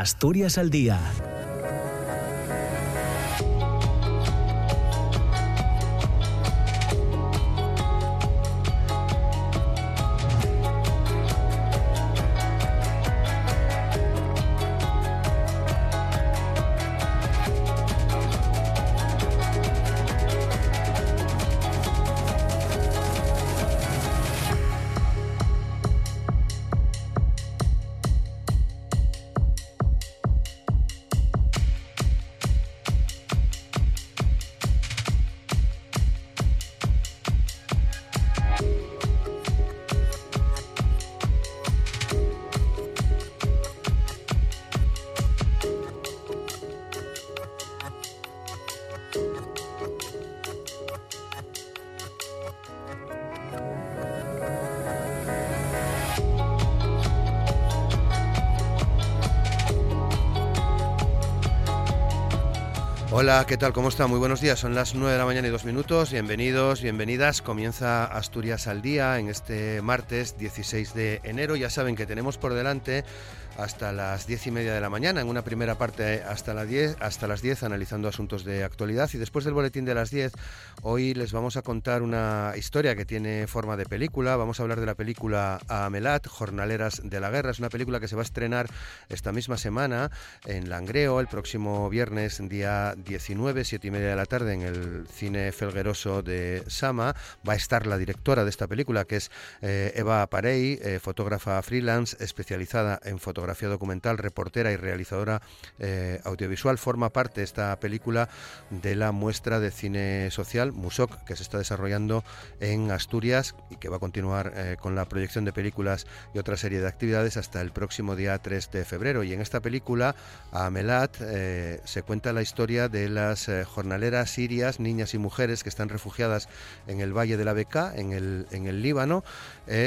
Asturias al Día Hola, ¿qué tal? ¿Cómo está? Muy buenos días. Son las 9 de la mañana y dos minutos. Bienvenidos, bienvenidas. Comienza Asturias al día en este martes 16 de enero. Ya saben que tenemos por delante hasta las diez y media de la mañana, en una primera parte hasta, las 10, hasta las 10 analizando asuntos de actualidad. Y después del boletín de las 10 hoy les vamos a contar una historia que tiene forma de película, vamos a hablar de la película Amelat, Jornaleras de la Guerra, es una película que se va a estrenar esta misma semana en Langreo el próximo viernes día 19, siete y media de la tarde en el cine felgueroso de Sama, va a estar la directora de esta película que es eh, Eva Parey, eh, fotógrafa freelance especializada en fotografía fotografía documental, reportera y realizadora eh, audiovisual. Forma parte esta película de la muestra de cine social Musoc, que se está desarrollando en Asturias y que va a continuar eh, con la proyección de películas y otra serie de actividades hasta el próximo día 3 de febrero. Y en esta película, a Melat, eh, se cuenta la historia de las jornaleras sirias, niñas y mujeres que están refugiadas en el Valle de la Beca, en el, en el Líbano,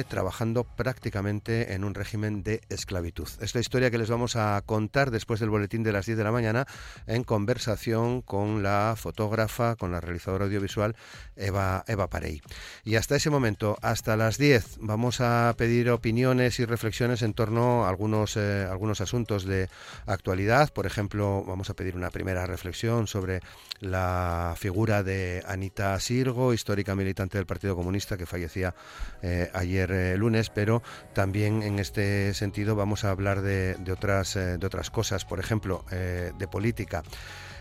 trabajando prácticamente en un régimen de esclavitud. Es la historia que les vamos a contar después del boletín de las 10 de la mañana en conversación con la fotógrafa, con la realizadora audiovisual Eva, Eva Parey. Y hasta ese momento, hasta las 10, vamos a pedir opiniones y reflexiones en torno a algunos, eh, algunos asuntos de actualidad. Por ejemplo, vamos a pedir una primera reflexión sobre la figura de Anita Sirgo, histórica militante del Partido Comunista que fallecía eh, ayer eh, lunes, pero también en este sentido vamos a hablar de, otras, eh, de otras cosas, por ejemplo, eh, de política.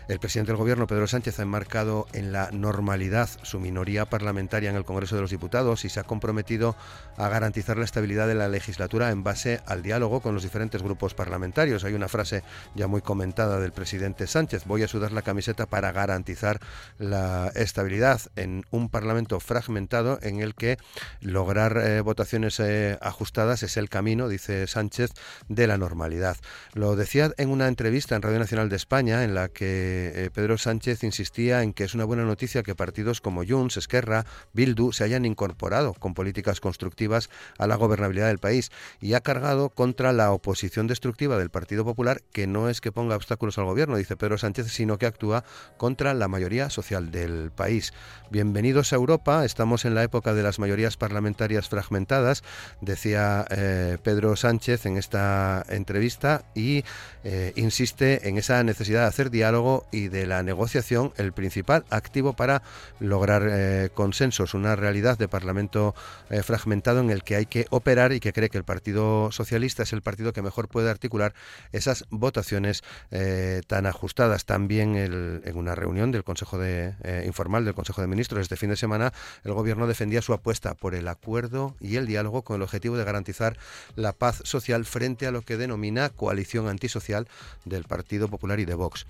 El presidente del Gobierno, Pedro Sánchez, ha enmarcado en la normalidad su minoría parlamentaria en el Congreso de los Diputados y se ha comprometido a garantizar la estabilidad de la legislatura en base al diálogo con los diferentes grupos parlamentarios. Hay una frase ya muy comentada del presidente Sánchez, voy a sudar la camiseta para garantizar la estabilidad en un Parlamento fragmentado en el que lograr eh, votaciones eh, ajustadas es el camino, dice Sánchez, de la normalidad. Lo decía en una entrevista en Radio Nacional de España en la que eh, Pedro Sánchez insistía en que es una buena noticia que partidos como Junts, Esquerra, Bildu se hayan incorporado con políticas constructivas a la gobernabilidad del país y ha cargado contra la oposición destructiva del Partido Popular, que no es que ponga obstáculos al gobierno, dice Pedro Sánchez, sino que actúa contra la mayoría social del país. Bienvenidos a Europa, estamos en la época de las mayorías parlamentarias fragmentadas, decía eh, Pedro Sánchez en esta entrevista y eh, insiste en esa necesidad de hacer diálogo y de la negociación el principal activo para lograr eh, consensos, una realidad de Parlamento eh, fragmentado en el que hay que operar y que cree que el Partido Socialista es el partido que mejor puede articular esas votaciones eh, tan ajustadas. También en una reunión del Consejo de, informal del Consejo de Ministros este fin de semana, el Gobierno defendía su apuesta por el acuerdo y el diálogo con el objetivo de garantizar la paz social frente a lo que denomina coalición antisocial del Partido Popular y de Vox.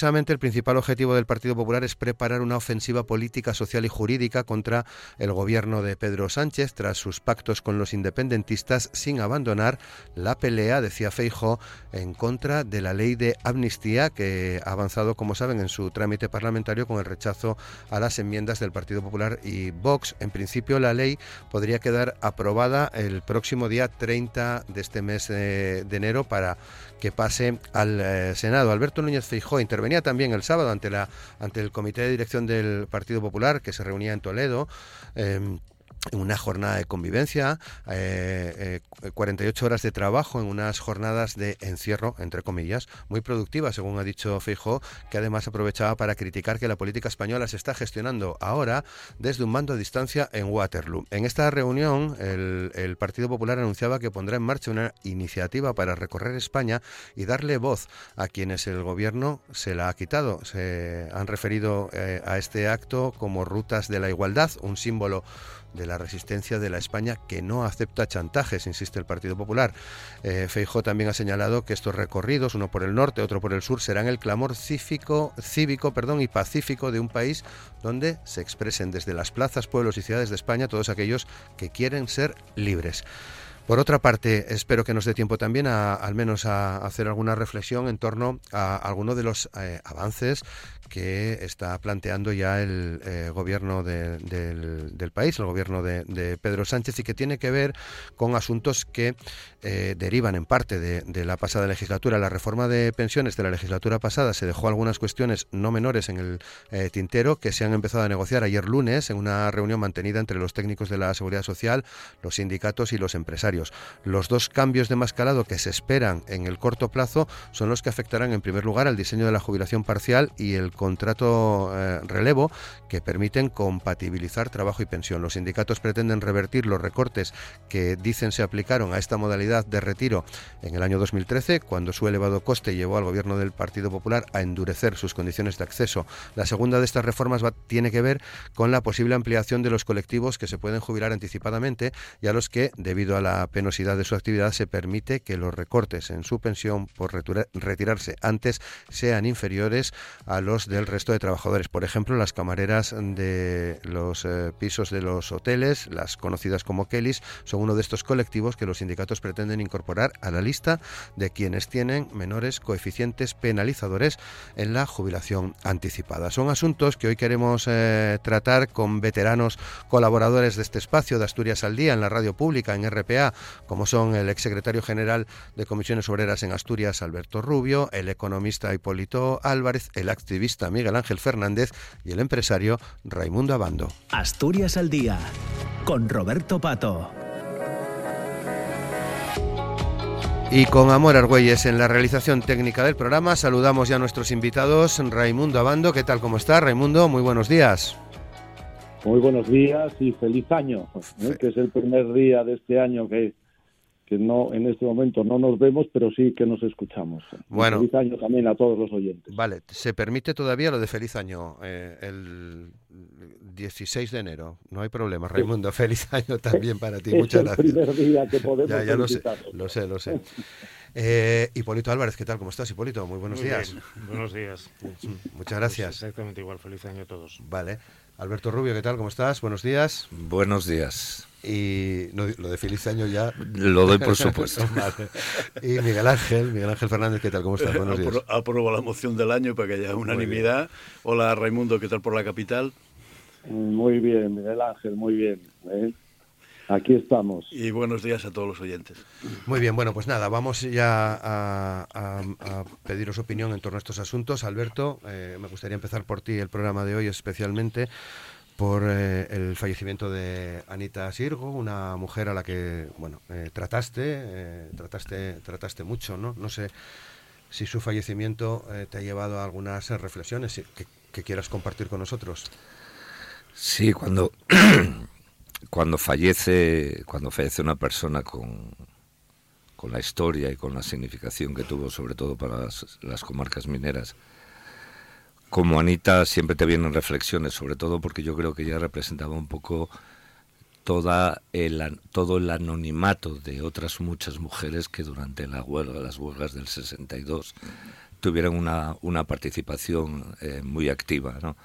Precisamente el principal objetivo del Partido Popular es preparar una ofensiva política, social y jurídica contra el gobierno de Pedro Sánchez tras sus pactos con los independentistas sin abandonar la pelea, decía Feijo, en contra de la ley de amnistía que ha avanzado, como saben, en su trámite parlamentario con el rechazo a las enmiendas del Partido Popular y Vox. En principio la ley podría quedar aprobada el próximo día 30 de este mes de, enero para que pase al eh, Senado. Alberto Núñez Feijóo intervenía también el sábado ante, la, ante el Comité de Dirección del Partido Popular que se reunía en Toledo. Em, una jornada de convivencia, eh, 48 eh, horas de trabajo en unas jornadas de encierro, entre comillas, muy productivas, según ha dicho Feijó, que además aprovechaba para criticar que la política española se está gestionando ahora desde un mando a distancia en Waterloo. En esta reunión, el, el Partido Popular anunciaba que pondrá en marcha una iniciativa para recorrer España y darle voz a quienes el gobierno se la ha quitado. Se han referido eh, a este acto como rutas de la igualdad, un símbolo de la resistencia de la España que no acepta chantajes, insiste el Partido Popular. Eh, Feijó también ha señalado que estos recorridos, uno por el norte, otro por el sur, serán el clamor cívico, cívico perdón, y pacífico de un país donde se expresen desde las plazas, pueblos y ciudades de España todos aquellos que quieren ser libres. Por otra parte, espero que nos dé tiempo también a, al menos a hacer alguna reflexión en torno a algunos de los eh, avances que está planteando ya el eh, gobierno del, país, el gobierno de, Pedro Sánchez, y que tiene que ver con asuntos que eh, derivan en parte de, la pasada legislatura. La reforma de pensiones de la legislatura pasada se dejó algunas cuestiones no menores en el tintero que se han empezado a negociar ayer lunes en una reunión mantenida entre los técnicos de la Seguridad Social, los sindicatos y los empresarios. Los dos cambios de mascarado que se esperan en el corto plazo son los que afectarán en primer lugar al diseño de la jubilación parcial y el contrato eh, relevo que permiten compatibilizar trabajo y pensión. Los sindicatos pretenden revertir los recortes que dicen se aplicaron a esta modalidad de retiro en el año 2013, cuando su elevado coste llevó al gobierno del Partido Popular a endurecer sus condiciones de acceso. La segunda de estas reformas tiene que ver con la posible ampliación de los colectivos que se pueden jubilar anticipadamente y a los que, debido a la penosidad de su actividad, se permite que los recortes en su pensión por retirarse antes sean inferiores a los del resto de trabajadores. Por ejemplo, las camareras de los eh, pisos de los hoteles, las conocidas como Kellys, son uno de estos colectivos que los sindicatos pretenden incorporar a la lista de quienes tienen menores coeficientes penalizadores en la jubilación anticipada. Son asuntos que hoy queremos eh, tratar con veteranos colaboradores de este espacio de Asturias al Día en la radio pública, en RPA, como son el exsecretario general de Comisiones Obreras en Asturias, Alberto Rubio, el economista Hipólito Álvarez, el activista Miguel Ángel Fernández y el empresario Raimundo Abando. Asturias al día con Roberto Pato. Y con Amor Argüelles en la realización técnica del programa, saludamos ya a nuestros invitados. Raimundo Abando, ¿qué tal? ¿Cómo está? Raimundo, muy buenos días. Muy buenos días y feliz año, ¿eh? que es el primer día de este año que que no en este momento no nos vemos, pero sí que nos escuchamos. Bueno, feliz año también a todos los oyentes. Vale, se permite todavía lo de feliz año eh, el 16 de enero, no hay problema, Raimundo, feliz año también para ti, muchas gracias. el primer día que podemos ya, ya lo sé, lo sé, lo sé. Eh, Hipólito Álvarez, ¿qué tal? ¿Cómo estás, Hipólito? Muy buenos días. Buenos días. Muchas gracias. Pues exactamente igual, feliz año a todos. Vale. Alberto Rubio, ¿qué tal? ¿Cómo estás? Buenos días. Buenos días. Y lo de feliz año ya. Lo doy por supuesto. Y Miguel Ángel, Miguel Ángel Fernández, ¿qué tal? ¿Cómo estás? Buenos días. Apruebo la moción del año para que haya unanimidad. Hola Raimundo, ¿qué tal por la capital? Muy bien, Miguel Ángel, muy bien. ¿eh? Aquí estamos. Y buenos días a todos los oyentes. Muy bien, bueno, pues nada, vamos ya a, pediros opinión en torno a estos asuntos. Alberto, eh, me gustaría empezar por ti el programa de hoy especialmente por eh, el fallecimiento de Anita Sirgo, una mujer a la que, bueno, eh, trataste, trataste, trataste mucho, ¿no? No sé si su fallecimiento te ha llevado a algunas reflexiones que, que quieras compartir con nosotros. Sí, cuando cuando fallece, cuando fallece una persona con, con la historia y con la significación que tuvo, sobre todo para las, comarcas mineras, como Anita siempre te vienen reflexiones, sobre todo porque yo creo que ella representaba un poco toda el, todo el anonimato de otras muchas mujeres que durante la huelga, las huelgas del 62 tuvieron una, una participación eh, muy activa, ¿no?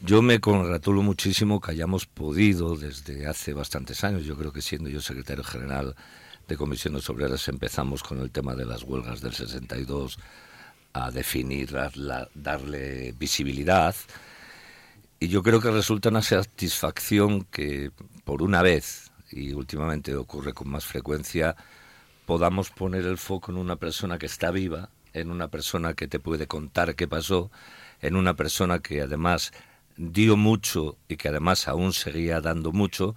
Yo me congratulo muchísimo que hayamos podido desde hace bastantes años, yo creo que siendo yo secretario general de comisiones obreras empezamos con el tema de las huelgas del 62 a definir, darle visibilidad. Y yo creo que resulta una satisfacción que por una vez, y últimamente ocurre con más frecuencia, podamos poner el foco en una persona que está viva, en una persona que te puede contar qué pasó, en una persona que además dio mucho y que además aún seguía dando mucho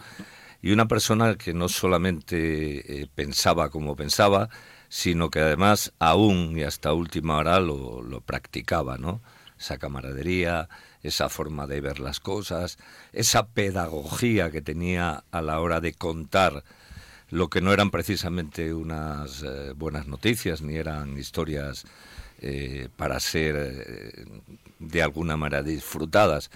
y una persona que no solamente eh, pensaba como pensaba, sino que además aún y hasta última hora lo, lo practicaba, ¿no? Esa camaradería, esa forma de ver las cosas, esa pedagogía que tenía a la hora de contar lo que no eran precisamente unas eh, buenas noticias ni eran historias eh, para ser eh, de alguna manera disfrutadas.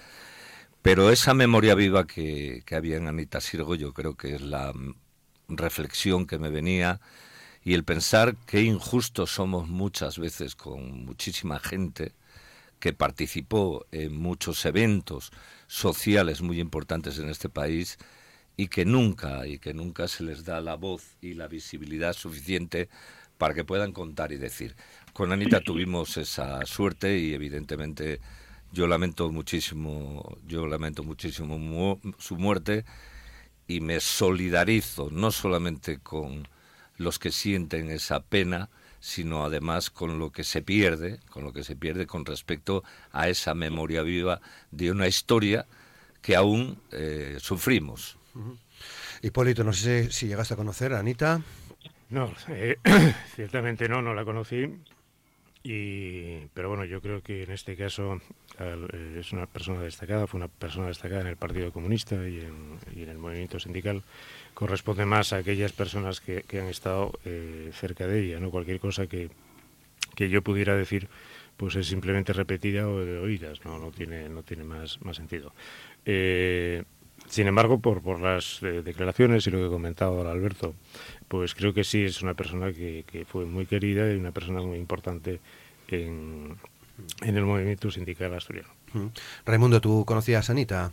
Pero esa memoria viva que, había en Anita Sirgo yo creo que es la reflexión que me venía y el pensar qué injustos somos muchas veces con muchísima gente que participó en muchos eventos sociales muy importantes en este país y que nunca y que nunca se les da la voz y la visibilidad suficiente para que puedan contar y decir. Con Anita tuvimos esa suerte y evidentemente yo lamento muchísimo, yo lamento muchísimo su muerte y me solidarizo no solamente con los que sienten esa pena, sino además con lo que se pierde, con lo que se pierde con respecto a esa memoria viva de una historia que aún eh, sufrimos. Hipólito, no sé si llegaste a conocer a Anita. No, eh, ciertamente no, no la conocí. Y, pero bueno, yo creo que en este caso eh, es una persona destacada, fue una persona destacada en el Partido Comunista y en, el movimiento sindical. Corresponde más a aquellas personas que, que han estado eh, cerca de ella, no cualquier cosa que, que yo pudiera decir pues es simplemente repetida o de oídas, no, no tiene, no tiene más, más sentido. Eh, sin embargo, por, por las eh, declaraciones y lo que comentado ahora Alberto, pues creo que sí es una persona que, que fue muy querida y una persona muy importante en, en el movimiento sindical asturiano. Raimundo, ¿tú conocías a Anita?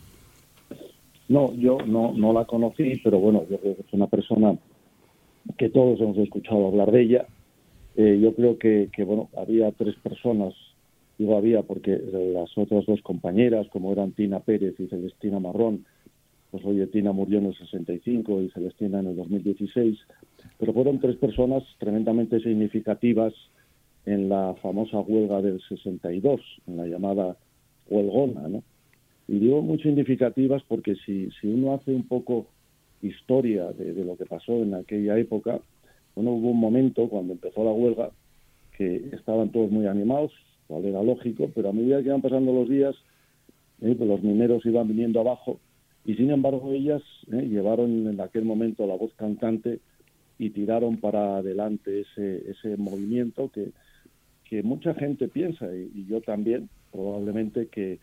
No, yo no, no la conocí, pero bueno, yo creo que es una persona que todos hemos escuchado hablar de ella. Eh, yo creo que, que, bueno, había tres personas, digo había porque las otras dos compañeras, como eran Tina Pérez y Celestina Marrón, pues oye, Tina murió en el 65 y Celestina en el 2016, pero fueron tres personas tremendamente significativas en la famosa huelga del 62, en la llamada huelgona, ¿no? Y digo muy significativas porque si, si uno hace un poco historia de, de, lo que pasó en aquella época, bueno, hubo un momento cuando empezó la huelga que estaban todos muy animados, cual era lógico, pero a medida que iban pasando los días, eh, pues los mineros iban viniendo abajo y sin embargo ellas eh, llevaron en aquel momento la voz cantante y tiraron para adelante ese, ese movimiento que, que mucha gente piensa, y, yo también, probablemente que,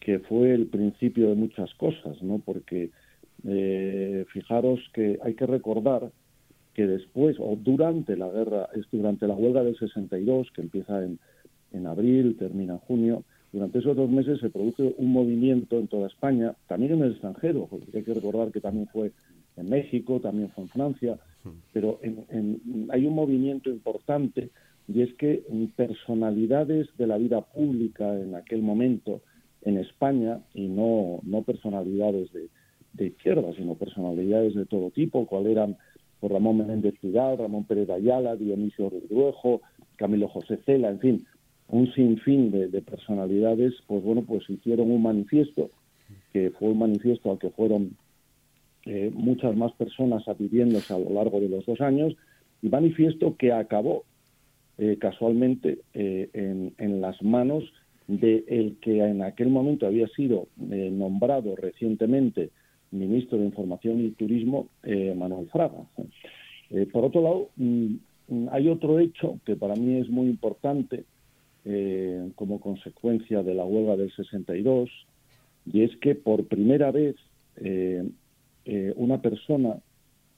que fue el principio de muchas cosas, ¿no? Porque eh, fijaros que hay que recordar que después o durante la guerra, es durante la huelga del 62, que empieza en, en abril, termina en junio, durante esos dos meses se produce un movimiento en toda España, también en el extranjero, porque hay que recordar que también fue en México, también fue en Francia, pero en, en, hay un movimiento importante y es que personalidades de la vida pública en aquel momento en España, y no, no personalidades de, de izquierda, sino personalidades de todo tipo, cual eran por Ramón Menéndez Pidal, Ramón Pérez Ayala, Dionisio Rodruejo, Camilo José Cela, en fin, un sinfín de, de, personalidades, pues bueno, pues hicieron un manifiesto, que fue un manifiesto al que fueron eh, muchas más personas adhiriéndose a lo largo de los dos años, y manifiesto que acabó eh, casualmente eh, en, en, las manos de el que en aquel momento había sido nombrado recientemente ministro de Información y Turismo, Manuel Fraga. Por otro lado, mm, hay otro hecho que para mí es muy importante eh, como consecuencia de la huelga del 62, y es que por primera vez una persona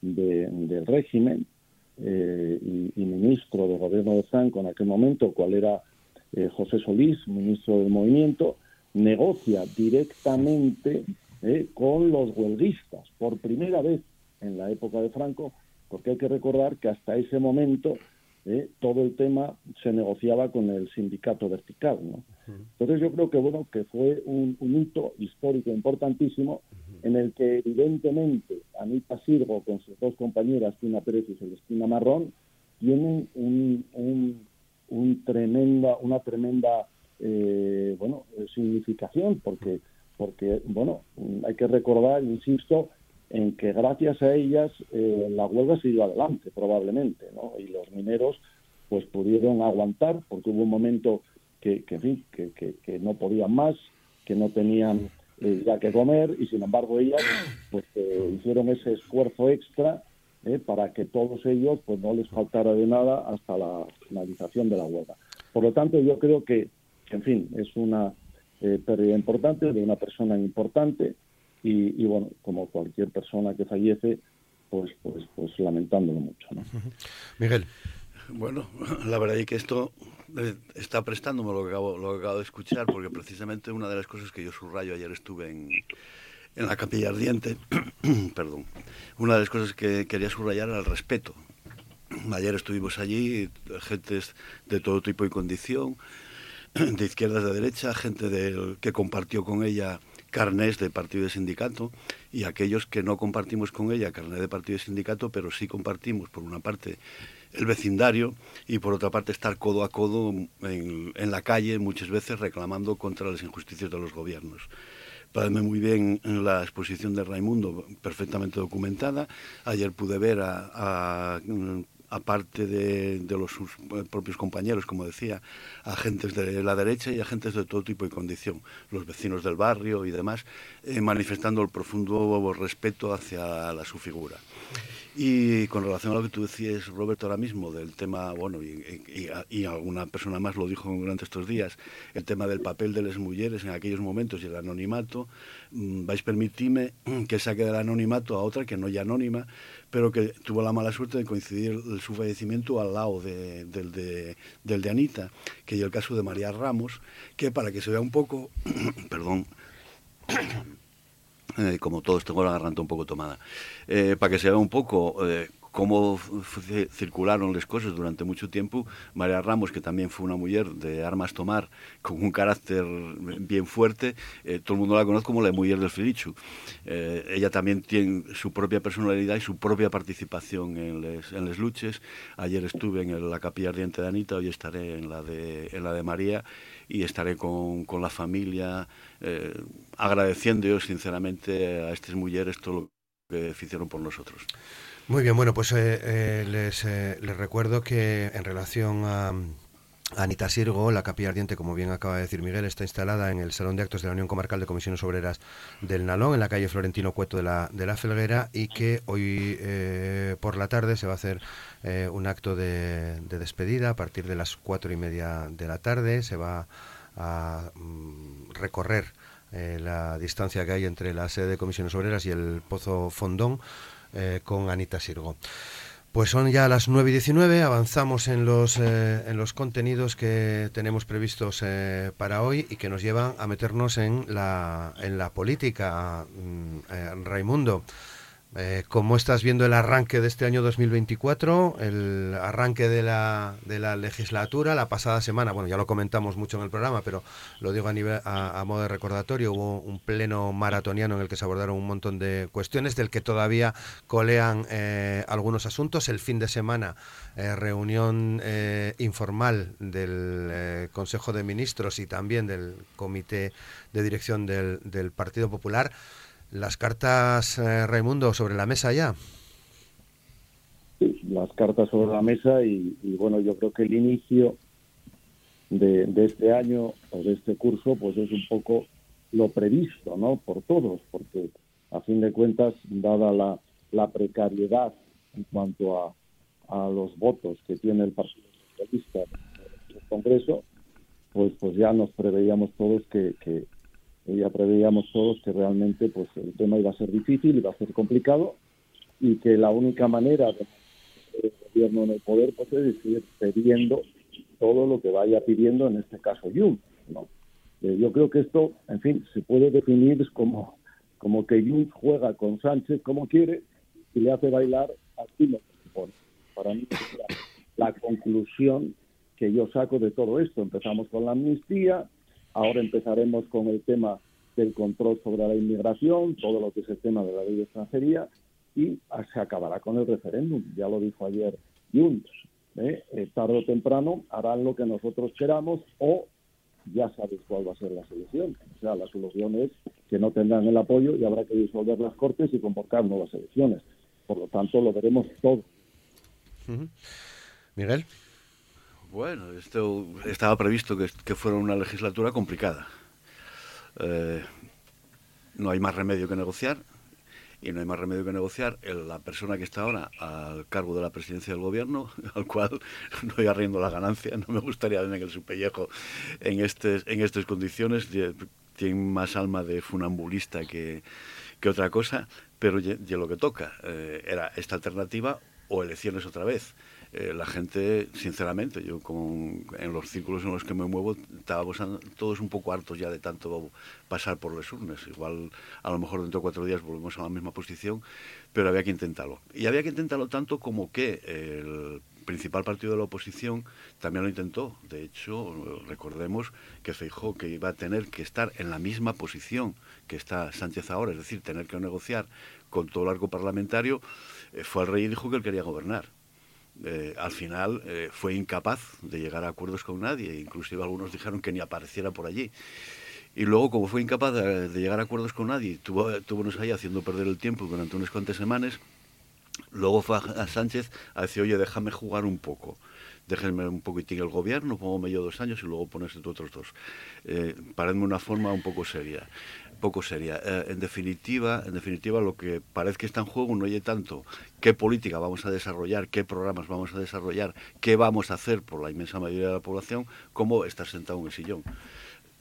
de, del régimen y, y, ministro del gobierno de Franco en aquel momento, cual era José Solís, ministro del movimiento, negocia directamente eh, con los huelguistas, por primera vez en la época de Franco, porque hay que recordar que hasta ese momento eh, todo el tema se negociaba con el sindicato vertical. ¿no? Entonces yo creo que bueno que fue un, un hito histórico importantísimo en el que evidentemente Anita Sirgo con sus dos compañeras, Tina Pérez y Celestina Marrón, tienen un, un, un tremenda, una tremenda eh, bueno significación porque porque, bueno, hay que recordar, insisto, en que gracias a ellas eh, la huelga siguió adelante, probablemente, ¿no? Y los mineros pues pudieron aguantar, porque hubo un momento que, que, que, que, no podían más, que no tenían eh, ya que comer, y sin embargo ellas pues eh, hicieron ese esfuerzo extra para que todos ellos pues no les faltara de nada hasta la finalización de la huelga. Por lo tanto, yo creo que, en fin, es una pérdida importante de una persona importante, y, bueno, como cualquier persona que fallece, pues, pues, pues lamentándolo mucho. ¿no? Miguel. Bueno, la verdad es que esto eh, está prestándome lo que, acabo, lo que acabo de escuchar, porque precisamente una de las cosas que yo subrayo, ayer estuve en, en la capilla ardiente, perdón, una de las cosas que quería subrayar era el respeto. Ayer estuvimos allí, gente de todo tipo y condición, de izquierda, de derecha, gente del, que compartió con ella carnés de partido de sindicato y aquellos que no compartimos con ella carnet de partido de sindicato, pero sí compartimos, por una parte, el vecindario y por otra parte estar codo a codo en, la calle muchas veces reclamando contra las injusticias de los gobiernos. Parece muy bien la exposición de Raimundo, perfectamente documentada. Ayer pude ver a aparte de, los sus eh, propios compañeros, como decía, agentes de la derecha y agentes de todo tipo y condición, los vecinos del barrio y demás, eh, manifestando el profundo respeto hacia la, su figura. Y con relación a lo que tú decías, Roberto, ahora mismo, del tema, bueno, y, alguna persona más lo dijo durante estos días, el tema del papel de las mujeres en aquellos momentos y el anonimato, mm, vais permitirme que saque del anonimato a otra que no ya anónima, pero que tuvo la mala suerte de coincidir su fallecimiento al lado del, de, del de Anita, que es el caso de María Ramos, que para que se vea un poco, perdón, eh, como todos tengo la garganta un poco tomada, eh, para que se vea un poco eh, cómo circularon las cosas durante mucho tiempo. María Ramos, que también fue una mujer de armas tomar, con un carácter bien fuerte, eh, todo el mundo la conoce como la mujer del Filichu. Eh, ella también tiene su propia personalidad y su propia participación en las en luchas. Ayer estuve en la capilla ardiente de Anita, hoy estaré en la de, María y estaré con, la familia eh, agradeciendo sinceramente a estas mujeres todo lo que hicieron por nosotros. Muy bien, bueno, pues eh, eh, les, eh, les, recuerdo que en relación a, Anita Sirgo, la capilla ardiente, como bien acaba de decir Miguel, está instalada en el Salón de Actos de la Unión Comarcal de Comisiones Obreras del Nalón, en la calle Florentino Cueto de la, de la Felguera, y que hoy por la tarde se va a hacer un acto de, despedida a partir de las cuatro y media de la tarde. Se va a mm, recorrer la distancia que hay entre la sede de Comisiones Obreras y el Pozo Fondón eh, con Anita Sirgo. Pues son ya las 9 y 19, avanzamos en los, eh, en los contenidos que tenemos previstos eh, para hoy y que nos llevan a meternos en la, en la política. Mm, Raimundo, eh, ¿Cómo estás viendo el arranque de este año 2024? El arranque de la, de la legislatura, la pasada semana, bueno, ya lo comentamos mucho en el programa, pero lo digo a, nivel, a, modo de recordatorio, hubo un pleno maratoniano en el que se abordaron un montón de cuestiones, del que todavía colean eh, algunos asuntos. El fin de semana, eh, reunión informal del Consejo de Ministros y también del Comité de Dirección del, del Partido Popular. Las cartas, eh, Raimundo, sobre la mesa ya. Las cartas sobre la mesa y, bueno, yo creo que el inicio de, este año o de este curso pues es un poco lo previsto, ¿no? Por todos, porque a fin de cuentas, dada la, la precariedad en cuanto a, a los votos que tiene el Partido Socialista en el Congreso, pues, pues ya nos preveíamos todos que, que, ya preveíamos todos que realmente pues el tema iba a ser difícil, iba a ser complicado y que la única manera de el gobierno en el poder pues es seguir pidiendo todo lo que vaya pidiendo, en este caso Jun. ¿no? Eh, yo creo que esto, en fin, se puede definir como, como que Jun juega con Sánchez como quiere y le hace bailar a Timo. Para mí es la, la conclusión que yo saco de todo esto. Empezamos con la amnistía, Ahora empezaremos con el tema del control sobre la inmigración, todo lo que es el tema de la ley de extranjería, y se acabará con el referéndum. Ya lo dijo ayer Junts. ¿eh? Eh, tarde o temprano harán lo que nosotros queramos o ya sabes cuál va a ser la solución. O sea, la solución es que no tendrán el apoyo y habrá que disolver las Cortes y convocar nuevas elecciones. Por lo tanto, lo veremos todo. Miguel. Bueno, esto estaba previsto que, fuera una legislatura complicada. Eh, no hay más remedio que negociar y no hay más remedio que negociar. la persona que está ahora al cargo de la presidencia del gobierno, al cual no voy arriendo la ganancia, no me gustaría tener el su pellejo en, en estas condiciones, tiene más alma de funambulista que, que otra cosa, pero ya, lo que toca eh, era esta alternativa o elecciones otra vez. Eh, la gente, sinceramente, yo con, en los círculos en los que me muevo, estábamos todos un poco hartos ya de tanto pasar por las urnas. Igual, a lo mejor dentro de cuatro días volvemos a la misma posición, pero había que intentarlo. Y había que intentarlo tanto como que el principal partido de la oposición también lo intentó. De hecho, recordemos que Feijó que iba a tener que estar en la misma posición que está Sánchez ahora, es decir, tener que negociar con todo el arco parlamentario, eh, fue al rey y dijo que él quería gobernar eh, al final eh, fue incapaz de llegar a acuerdos con nadie, inclusive algunos dijeron que ni apareciera por allí. Y luego, como fue incapaz de, llegar a acuerdos con nadie, tuvo, tuvo ahí haciendo perder el tiempo durante unas cuantas semanas, luego fue a Sánchez a decir, oye, déjame jugar un poco déjenme un poquitín el gobierno, pongo medio dos años y luego pones tú otros dos. Eh, una forma un poco seria poco seria. Eh, en definitiva, en definitiva, lo que parece que está en juego no oye tanto qué política vamos a desarrollar, qué programas vamos a desarrollar, qué vamos a hacer por la inmensa mayoría de la población, como estar sentado en el sillón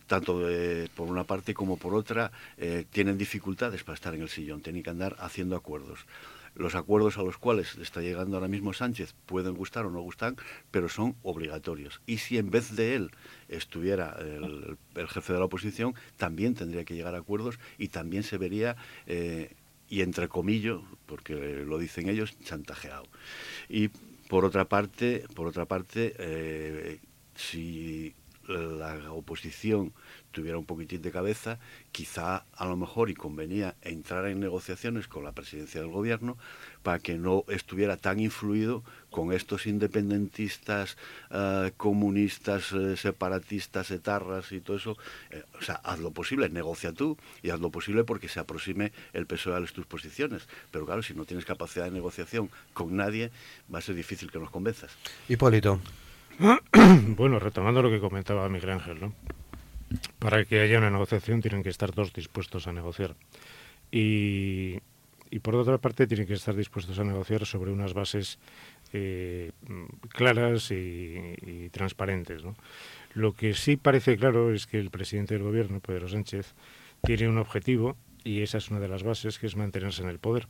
tanto por una parte como por otra, eh, tienen dificultades para estar en el sillón, tienen que andar haciendo acuerdos. Los acuerdos a los cuales está llegando ahora mismo Sánchez pueden gustar o no gustan, pero son obligatorios. Y si en vez de él estuviera el, jefe de la oposición, también tendría que llegar a acuerdos y también se vería, eh, y entre comillas, porque lo dicen ellos, chantajeado. Y por otra parte, por otra parte, eh, si la oposición tuviera un poquitín de cabeza, quizá a lo mejor y convenía entrar en negociaciones con la presidencia del gobierno para que no estuviera tan influido con estos independentistas, eh, comunistas, eh, separatistas, etarras y todo eso. Eh, o sea, haz lo posible, negocia tú y haz lo posible porque se aproxime el PSOE a tus posiciones. Pero claro, si no tienes capacidad de negociación con nadie, va a ser difícil que nos convenzas. Hipólito. bueno, retomando lo que comentaba Miguel Ángel, ¿no? para que haya una negociación tienen que estar todos dispuestos a negociar. Y, por otra parte tienen que estar dispuestos a negociar sobre unas bases eh, claras y, transparentes. Lo que sí parece claro es que el presidente del gobierno, Pedro Sánchez, tiene un objetivo y esa es una de las bases, que es mantenerse en el poder.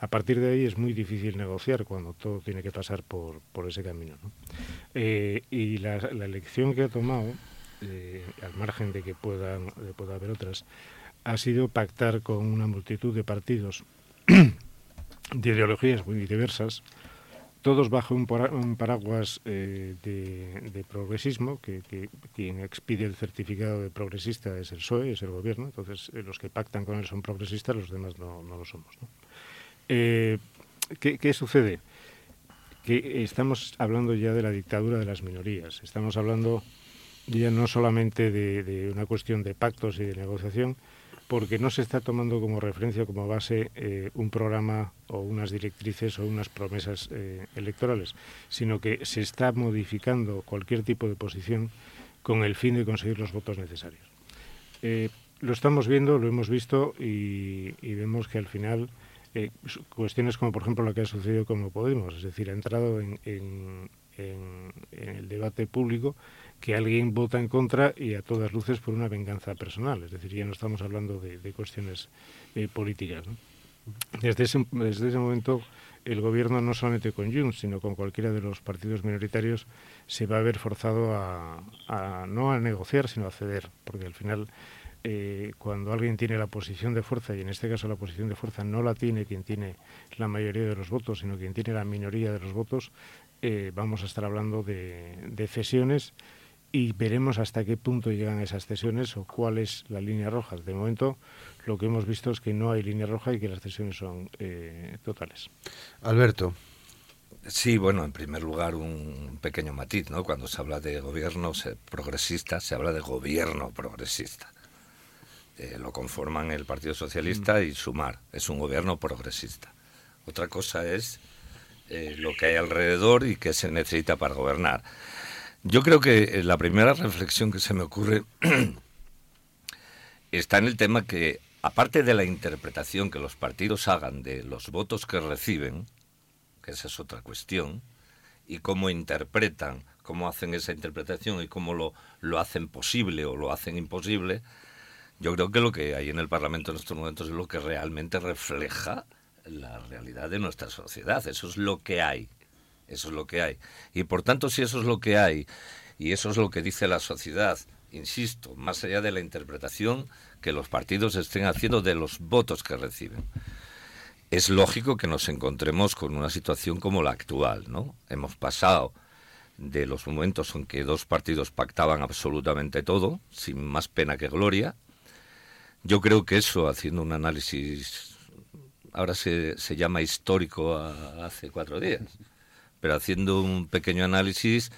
A partir de ahí es muy difícil negociar cuando todo tiene que pasar por, ese camino. Eh, y la, la elección que ha tomado eh, al margen de que puedan, pueda haber otras, ha sido pactar con una multitud de partidos de ideologías muy diversas, todos bajo un, paraguas eh, de, progresismo, que, quien expide el certificado de progresista es el PSOE, es el gobierno, entonces los que pactan con él son progresistas, los demás no, lo somos. ¿Qué, ¿Qué sucede? Que estamos hablando ya de la dictadura de las minorías, estamos hablando ya no solamente de, una cuestión de pactos y de negociación, porque no se está tomando como referencia, como base, eh, un programa o unas directrices o unas promesas eh, electorales, sino que se está modificando cualquier tipo de posición con el fin de conseguir los votos necesarios. Eh, lo estamos viendo, lo hemos visto y, vemos que al final cuestiones como por ejemplo lo que ha sucedido con Podemos, es decir, ha entrado en, en el debate público que alguien vota en contra y a todas luces por una venganza personal. Es decir, ya no estamos hablando de, cuestiones eh, políticas. Desde, ese, desde ese momento, el gobierno, no solamente con Junts, sino con cualquiera de los partidos minoritarios, se va a ver forzado a, no a negociar, sino a ceder, porque al final, eh, cuando alguien tiene la posición de fuerza, y en este caso la posición de fuerza no la tiene quien tiene la mayoría de los votos, sino quien tiene la minoría de los votos, eh, vamos a estar hablando de, de cesiones y veremos hasta qué punto llegan esas cesiones o cuál es la línea roja. De momento, lo que hemos visto es que no hay línea roja y que las cesiones son eh, totales. Alberto. Sí, bueno, en primer lugar un pequeño matiz, ¿no? Cuando se habla de gobierno progresista, se habla de gobierno progresista. Eh, lo conforman el Partido Socialista mm. y Sumar. Es un gobierno progresista. Otra cosa es eh, lo que hay alrededor y qué se necesita para gobernar. Yo creo que eh, la primera reflexión que se me ocurre está en el tema que, aparte de la interpretación que los partidos hagan de los votos que reciben, que esa es otra cuestión, y cómo interpretan, cómo hacen esa interpretación y cómo lo, lo hacen posible o lo hacen imposible, yo creo que lo que hay en el Parlamento en estos momentos es lo que realmente refleja la realidad de nuestra sociedad. Eso es lo que hay. Eso es lo que hay. Y por tanto, si eso es lo que hay, y eso es lo que dice la sociedad, insisto, más allá de la interpretación que los partidos estén haciendo de los votos que reciben es lógico que nos encontremos con una situación como la actual, ¿no? Hemos pasado de los momentos en que dos partidos pactaban absolutamente todo, sin más pena que gloria. Yo creo que eso, haciendo un análisis, ahora se, se llama histórico hace cuatro días, pero haciendo un pequeño análisis,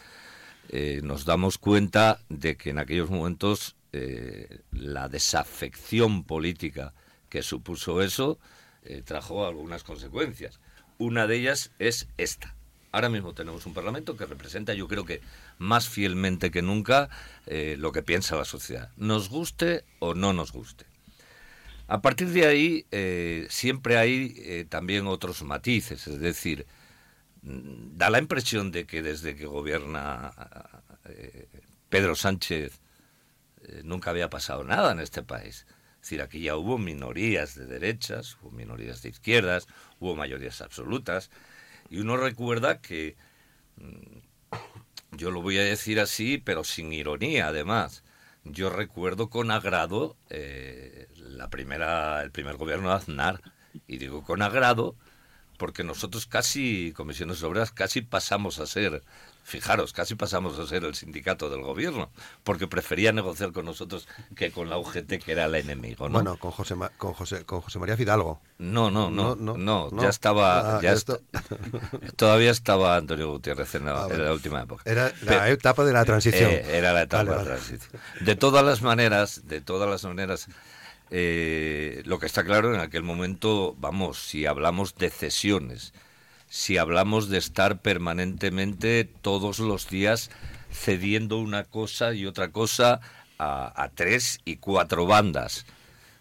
eh, nos damos cuenta de que en aquellos momentos eh, la desafección política que supuso eso, eh, trajo algunas consecuencias. Una de ellas es esta. Ahora mismo tenemos un Parlamento que representa, yo creo que más fielmente que nunca, lo que piensa la sociedad, nos guste o no nos guste. A partir de ahí, eh, siempre hay también otros matices, es decir, mm, da la impresión de que desde que gobierna Pedro Sánchez nunca había pasado nada en este país. Es decir, aquí ya hubo minorías de derechas, hubo minorías de izquierdas, hubo mayorías absolutas. Y uno recuerda que, mm, yo lo voy a decir así, pero sin ironía además, yo recuerdo con agrado eh, la primera, el primer gobierno de Aznar. Y digo con agrado porque nosotros casi, comisiones obreras, casi pasamos a ser Fijaros, casi pasamos a ser el sindicato del gobierno, porque prefería negociar con nosotros que con la UGT, que era el enemigo. ¿no? Bueno, con José, con José, con José María Fidalgo. No, no, no, no, ya estaba, ah, ya todavía estaba Antonio Gutiérrez en la, ah, última época. Era la etapa de la transición. Eh, era la etapa de la transición. De todas las maneras, de todas las maneras, eh, lo que está claro en aquel momento, vamos, si hablamos de cesiones, si hablamos de estar permanentemente todos los días cediendo una cosa y otra cosa a, tres y cuatro bandas.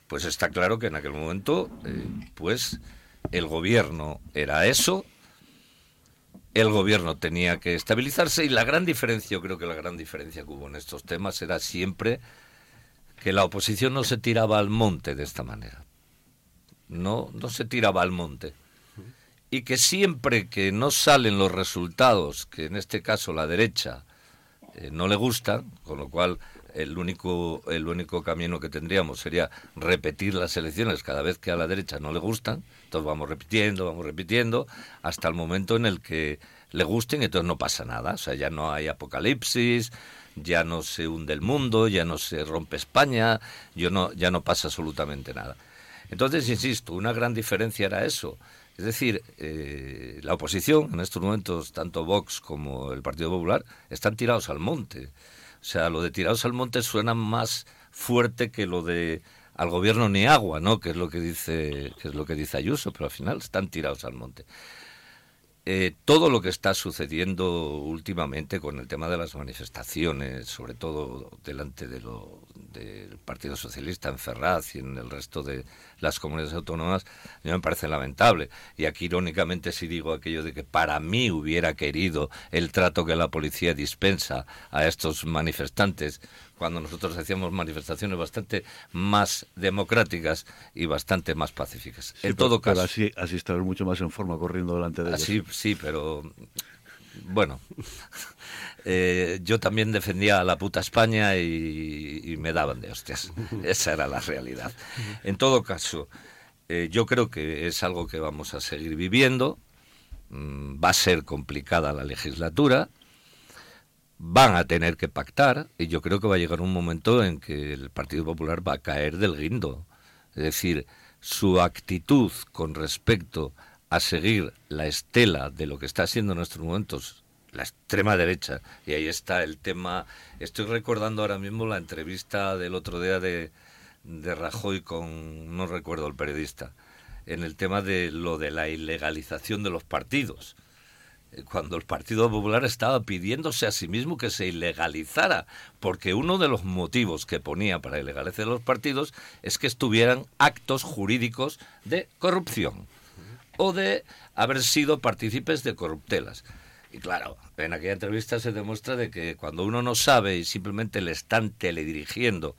Pues está claro que en aquel momento, eh, pues el gobierno era eso, el gobierno tenía que estabilizarse y la gran diferencia, yo creo que la gran diferencia que hubo en estos temas era siempre que la oposición no se tiraba al monte de esta manera. No, no se tiraba al monte y que siempre que no salen los resultados, que en este caso la derecha eh, no le gusta, con lo cual el único, el único camino que tendríamos sería repetir las elecciones cada vez que a la derecha no le gustan, entonces vamos repitiendo, vamos repitiendo, hasta el momento en el que le gusten, entonces no pasa nada, o sea, ya no hay apocalipsis, ya no se hunde el mundo, ya no se rompe España, yo no, ya no pasa absolutamente nada. Entonces, insisto, una gran diferencia era eso, es decir, eh, la oposición, en estos momentos, tanto Vox como el Partido Popular, están tirados al monte. O sea, lo de tirados al monte suena más fuerte que lo de al gobierno ni agua, ¿no? Que es lo que dice, que es lo que dice Ayuso, pero al final están tirados al monte. Eh, todo lo que está sucediendo últimamente con el tema de las manifestaciones, sobre todo delante de lo, del Partido Socialista en Ferraz y en el resto de las comunidades autónomas, a mí me parece lamentable. Y aquí irónicamente si digo aquello de que para mí hubiera querido el trato que la policía dispensa a estos manifestantes cuando nosotros hacíamos manifestaciones bastante más democráticas y bastante más pacíficas. en todo caso, así, así estar mucho más en forma corriendo delante de ellos. Sí, sí, pero bueno, eh, yo también defendía a la puta España y, me daban de hostias. Esa era la realidad. En todo caso, eh, yo creo que es algo que vamos a seguir viviendo. Mm, va a ser complicada la legislatura van a tener que pactar y yo creo que va a llegar un momento en que el Partido Popular va a caer del guindo. Es decir, su actitud con respecto a seguir la estela de lo que está haciendo en nuestros momentos la extrema derecha. Y ahí está el tema. Estoy recordando ahora mismo la entrevista del otro día de, de Rajoy con, no recuerdo el periodista, en el tema de lo de la ilegalización de los partidos cuando el Partido Popular estaba pidiéndose a sí mismo que se ilegalizara, porque uno de los motivos que ponía para ilegalizar los partidos es que estuvieran actos jurídicos de corrupción o de haber sido partícipes de corruptelas. Y claro, en aquella entrevista se demuestra de que cuando uno no sabe y simplemente le están teledirigiendo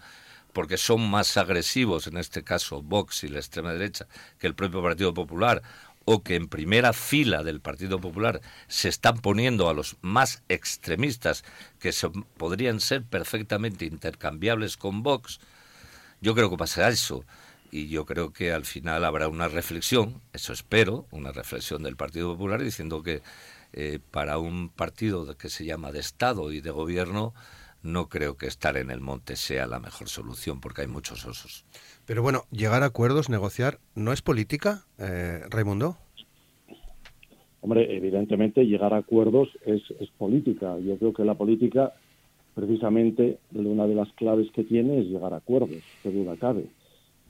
porque son más agresivos, en este caso Vox y la extrema derecha, que el propio Partido Popular, o que en primera fila del Partido Popular se están poniendo a los más extremistas que podrían ser perfectamente intercambiables con Vox, yo creo que pasará eso. Y yo creo que al final habrá una reflexión, eso espero, una reflexión del Partido Popular diciendo que eh, para un partido que se llama de Estado y de Gobierno, no creo que estar en el monte sea la mejor solución porque hay muchos osos. Pero bueno, llegar a acuerdos, negociar, ¿no es política, eh, Raimundo? Hombre, evidentemente llegar a acuerdos es, política. Yo creo que la política, precisamente, una de las claves que tiene es llegar a acuerdos, que duda cabe.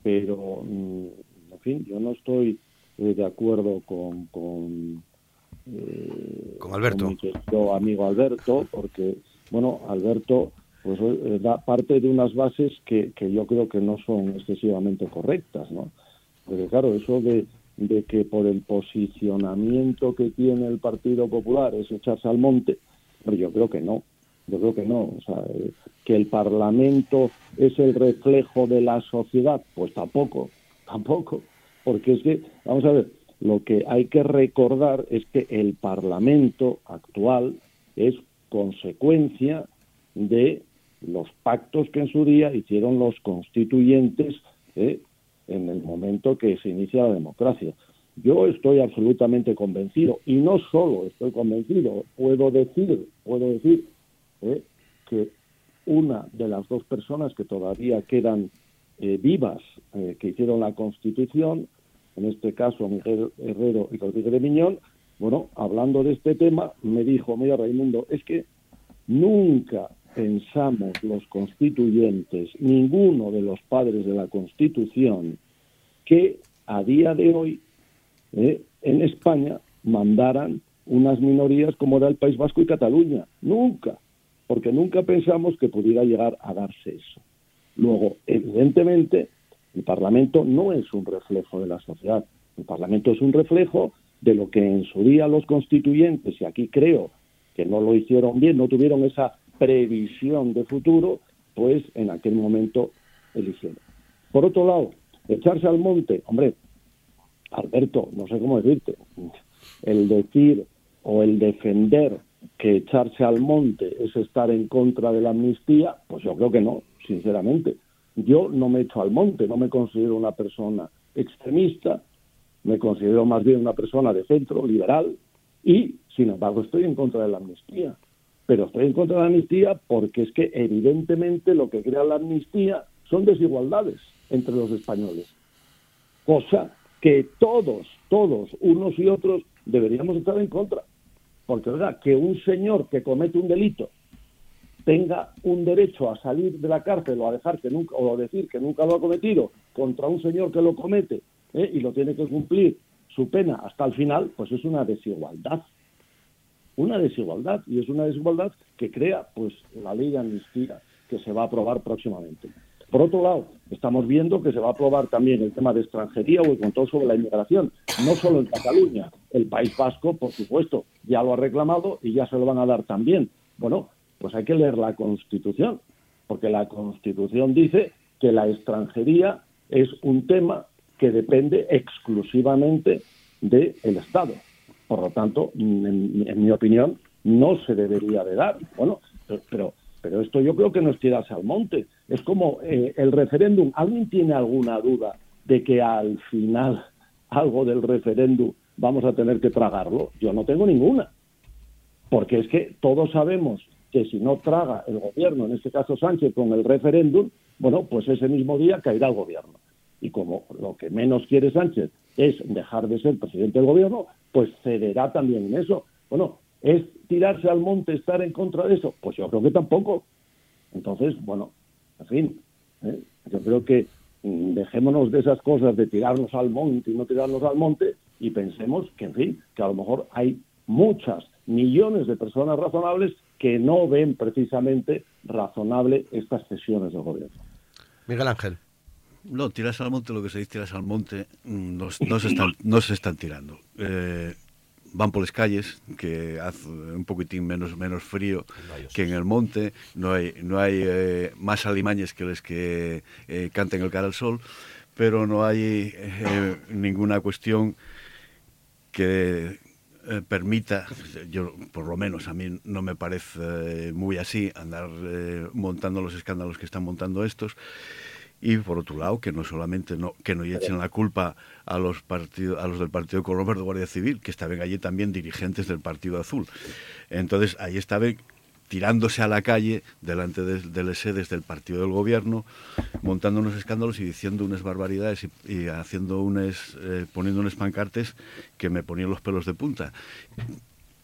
Pero, mm, en fin, yo no estoy eh, de acuerdo con, con, eh, con Alberto. Con amigo Alberto, porque, bueno, Alberto pues eh, da parte de unas bases que, que yo creo que no son excesivamente correctas, ¿no? Porque claro, eso de, de que por el posicionamiento que tiene el Partido Popular es echarse al monte, pero yo creo que no, yo creo que no, o sea, eh, que el Parlamento es el reflejo de la sociedad, pues tampoco, tampoco, porque es que, vamos a ver, lo que hay que recordar es que el Parlamento actual es consecuencia de los pactos que en su día hicieron los constituyentes ¿eh? en el momento que se inicia la democracia. Yo estoy absolutamente convencido, y no solo estoy convencido, puedo decir, puedo decir ¿eh? que una de las dos personas que todavía quedan eh, vivas, que hicieron la Constitución, en este caso Miguel Herrero y Rodríguez de Miñón, bueno, hablando de este tema, me dijo, mira Raimundo, es que nunca pensamos los constituyentes, ninguno de los padres de la Constitución, que a día de hoy eh, en España mandaran unas minorías como era el País Vasco y Cataluña. Nunca, porque nunca pensamos que pudiera llegar a darse eso. Luego, evidentemente, el Parlamento no es un reflejo de la sociedad. El Parlamento es un reflejo de lo que en su día los constituyentes, y aquí creo que no lo hicieron bien, no tuvieron esa previsión de futuro, pues en aquel momento eligieron. Por otro lado, echarse al monte, hombre, Alberto, no sé cómo decirte, el decir o el defender que echarse al monte es estar en contra de la amnistía, pues yo creo que no, sinceramente. Yo no me echo al monte, no me considero una persona extremista, me considero más bien una persona de centro, liberal, y sin embargo estoy en contra de la amnistía pero estoy en contra de la amnistía porque es que evidentemente lo que crea la amnistía son desigualdades entre los españoles. Cosa que todos, todos, unos y otros, deberíamos estar en contra. Porque, ¿verdad? Que un señor que comete un delito tenga un derecho a salir de la cárcel o a dejar que nunca, o a decir que nunca lo ha cometido contra un señor que lo comete ¿eh? y lo tiene que cumplir su pena hasta el final, pues es una desigualdad una desigualdad y es una desigualdad que crea pues la ley de amnistía que se va a aprobar próximamente. Por otro lado, estamos viendo que se va a aprobar también el tema de extranjería o el control sobre la inmigración, no solo en Cataluña, el País Vasco, por supuesto, ya lo ha reclamado y ya se lo van a dar también. Bueno, pues hay que leer la Constitución, porque la Constitución dice que la extranjería es un tema que depende exclusivamente del Estado. Por lo tanto, en, mi opinión, no se debería de dar. Bueno, pero, pero esto yo creo que no es tirarse al monte. Es como eh, el referéndum. ¿Alguien tiene alguna duda de que al final algo del referéndum vamos a tener que tragarlo? Yo no tengo ninguna. Porque es que todos sabemos que si no traga el gobierno, en este caso Sánchez, con el referéndum, bueno, pues ese mismo día caerá el gobierno. y como lo que menos quiere Sánchez es dejar de ser presidente del gobierno, pues cederá también en eso. Bueno, ¿es tirarse al monte estar en contra de eso? Pues yo creo que tampoco. Entonces, bueno, en fin, ¿eh? yo creo que mm, dejémonos de esas cosas de tirarnos al monte y no tirarnos al monte y pensemos que, en fin, que a lo mejor hay muchas, millones de personas razonables que no ven precisamente razonable estas cesiones del gobierno. Miguel Ángel. No, tiras al monte, lo que se dice tiras al monte, mm, no, no se, están, no se están tirando. Eh, van por las calles, que hace un poquitín menos, menos frío que en el monte, no hay, no hay eh, más alimañes que los que eh, canten el cara al sol, pero no hay eh, ninguna cuestión que eh, permita, yo por lo menos a mí no me parece muy así, andar montando los escándalos que están montando estos. Y por otro lado, que no solamente no, que no echen la culpa a los partidos, a los del Partido Colombo de Guardia Civil, que estaban allí también dirigentes del Partido Azul. Entonces, ahí estaban tirándose a la calle delante de, las sedes del partido del gobierno, montando unos escándalos y diciendo unas barbaridades y, haciendo unas, eh, poniendo unos pancartes que me ponían los pelos de punta.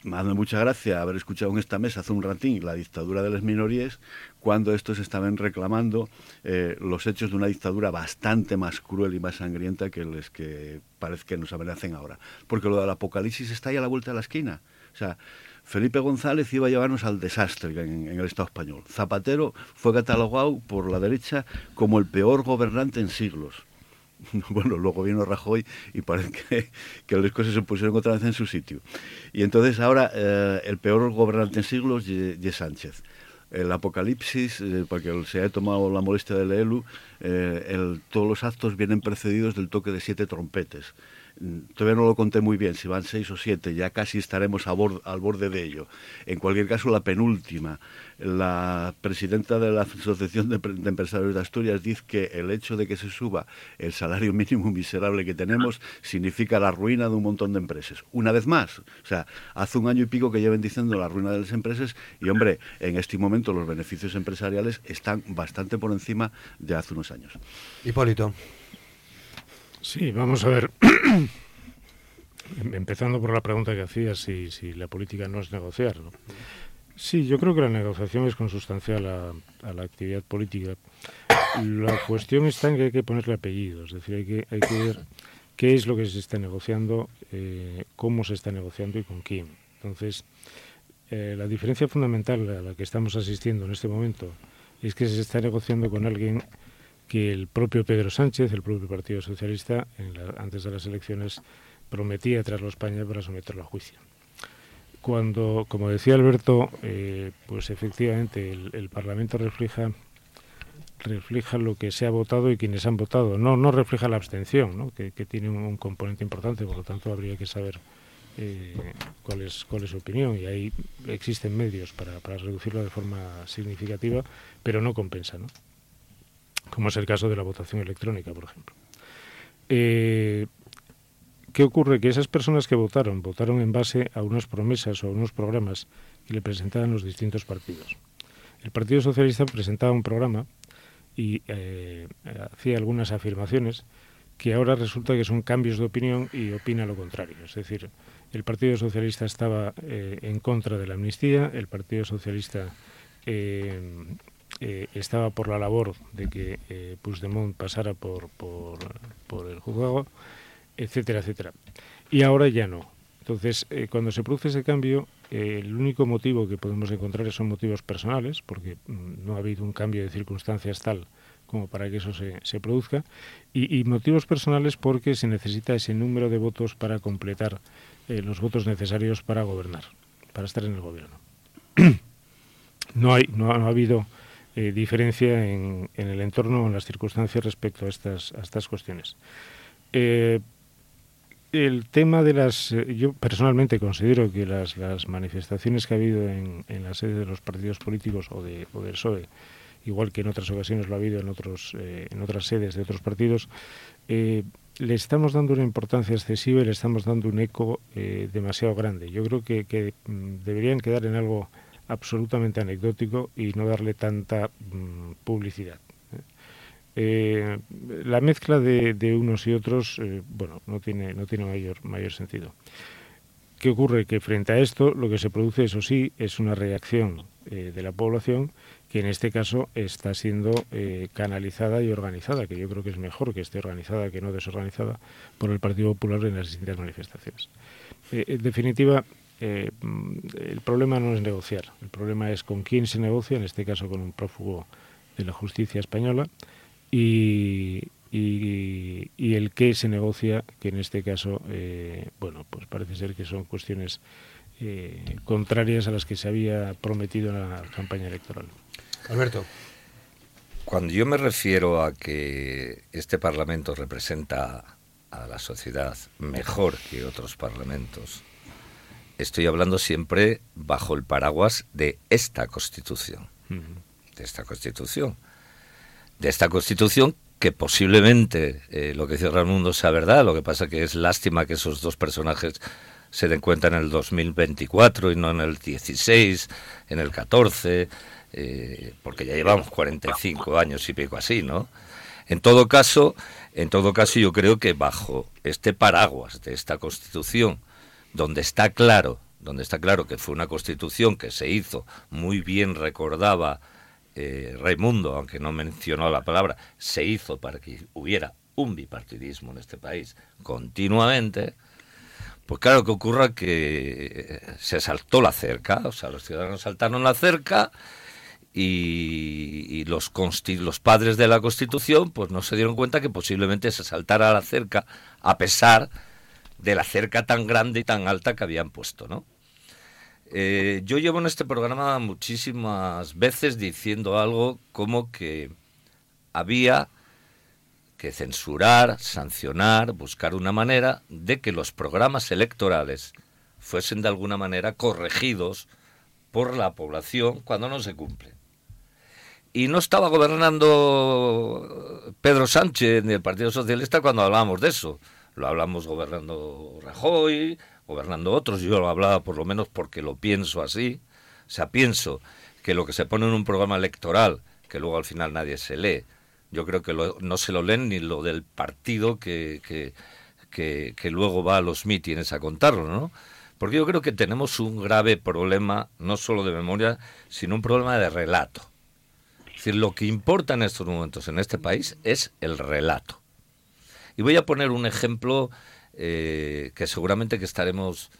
Me mucha gracia haber escuchado en esta mesa hace un ratín la dictadura de las minorías cuando estos estaban reclamando eh, los hechos de una dictadura bastante más cruel y más sangrienta que los que parece que nos amenazan ahora. Porque lo del apocalipsis está ahí a la vuelta de la esquina. O sea, Felipe González iba a llevarnos al desastre en, en, el Estado español. Zapatero fue catalogado por la derecha como el peor gobernante en siglos. Bueno, luego vino Rajoy y parece que, que las cosas se pusieron otra vez en su sitio. Y entonces ahora eh, el peor gobernante en siglos es Sánchez. El apocalipsis, eh, porque se ha tomado la molestia de leerlo, eh, el, todos los actos vienen precedidos del toque de siete trompetes todavía no lo conté muy bien, si van seis o siete, ya casi estaremos a bord, al borde de ello. En cualquier caso, la penúltima, la presidenta de la Asociación de, de, Empresarios de Asturias dice que el hecho de que se suba el salario mínimo miserable que tenemos significa la ruina de un montón de empresas. Una vez más, o sea, hace un año y pico que lleven diciendo la ruina de las empresas y, hombre, en este momento los beneficios empresariales están bastante por encima de hace unos años. Hipólito. Sí, vamos a ver. Empezando por la pregunta que hacías, si, si la política no es negociar. Sí, yo creo que la negociación es consustancial a, a, la actividad política. La cuestión está en que hay que ponerle apellido, es decir, hay que, hay que ver qué es lo que se está negociando, eh, cómo se está negociando y con quién. Entonces, eh, la diferencia fundamental a la que estamos asistiendo en este momento es que se está negociando con alguien que el propio Pedro Sánchez, el propio Partido Socialista, la, antes de las elecciones, prometía traerlo a España para someterlo a juicio. Cuando, como decía Alberto, eh, pues efectivamente el, Parlamento refleja refleja lo que se ha votado y quienes han votado. No, no refleja la abstención, ¿no? que, tiene un, componente importante, por lo tanto habría que saber eh, cuál, es, cuál es su opinión. Y ahí existen medios para, para reducirlo de forma significativa, pero no compensa. ¿no? Como es el caso de la votación electrónica, por ejemplo. Eh, ¿Qué ocurre? Que esas personas que votaron, votaron en base a unas promesas o unos programas que le presentaban los distintos partidos. El Partido Socialista presentaba un programa y eh, hacía algunas afirmaciones que ahora resulta que son cambios de opinión y opina lo contrario. Es decir, el Partido Socialista estaba eh, en contra de la amnistía, el Partido Socialista eh, estaba por la labor de que eh, Puigdemont pasara por, por, por, el juzgado, etcétera, etcétera. Y ahora ya no. Entonces, eh, cuando se produce ese cambio, eh, el único motivo que podemos encontrar son motivos personales, porque mm, no ha habido un cambio de circunstancias tal como para que eso se, se produzca, y, motivos personales porque se necesita ese número de votos para completar eh, los votos necesarios para gobernar, para estar en el gobierno. no, hay, no, no ha habido eh, diferencia en, el entorno o en las circunstancias respecto a estas, a estas cuestiones. Eh, el tema de las. Eh, yo personalmente considero que las, manifestaciones que ha habido en, en, la sede de los partidos políticos o, de, o del PSOE, igual que en otras ocasiones lo ha habido en, otros, en otras sedes de otros partidos, le estamos dando una importancia excesiva y le estamos dando un eco demasiado grande. Yo creo que, que mm, deberían quedar en algo absolutamente anecdótico y no darle tanta mmm, publicidad. eh, la mezcla de, unos y otros, eh, bueno, no tiene, no tiene mayor, mayor sentido. ¿Qué ocurre? Que frente a esto lo que se produce, eso sí, es una reacción eh, de la población que en este caso está siendo canalizada y organizada, que yo creo que es mejor que esté organizada que no desorganizada por el Partido Popular en las distintas manifestaciones. en definitiva, el problema no es negociar, el problema es con quién se negocia, en este caso con un prófugo de la justicia española, y, y, el qué se negocia, que en este caso, eh, bueno, pues parece ser que son cuestiones eh, contrarias a las que se había prometido en la campaña electoral. Alberto. Cuando yo me refiero a que este Parlamento representa a la sociedad mejor que otros parlamentos, estoy hablando siempre bajo el paraguas de esta Constitución. De esta Constitución de esta Constitución que posiblemente eh, lo que dice Mundo sea verdad, lo que pasa que es lástima que esos dos personajes se den cuenta en el 2024 y no en el 16, en el 14, eh, porque ya llevamos 45 años y pico así, ¿no? En todo caso, en todo caso yo creo que bajo este paraguas de esta Constitución, donde está claro, donde está claro que fue una Constitución que se hizo muy bien recordaba eh, Raimundo, aunque no mencionó la palabra, se hizo para que hubiera un bipartidismo en este país continuamente, pues claro que ocurra que se saltó la cerca, o sea, los ciudadanos saltaron la cerca y, los, los padres de la Constitución pues no se dieron cuenta que posiblemente se saltara la cerca a pesar la cerca tan grande y tan alta que habían puesto, ¿no? Eh, yo llevo en este programa muchísimas veces diciendo algo como que había que censurar, sancionar, buscar una manera de que los programas electorales fuesen de alguna manera corregidos por la población cuando no se cumplen. Y no estaba gobernando Pedro Sánchez ni el Partido Socialista cuando hablábamos de eso. Lo hablamos gobernando Rajoy, gobernando otros, yo lo hablaba por lo menos porque lo pienso así, o sea, pienso que lo que se pone en un programa electoral, que luego al final nadie se lee, yo creo que no se lo leen ni lo del partido que, que, que, luego va a los mítines a contarlo, ¿no? Porque yo creo que tenemos un grave problema, no solo de memoria, sino un problema de relato. Es decir, lo que importa en estos momentos en este país es el relato. Y voy a poner un ejemplo eh, que seguramente que estaremos,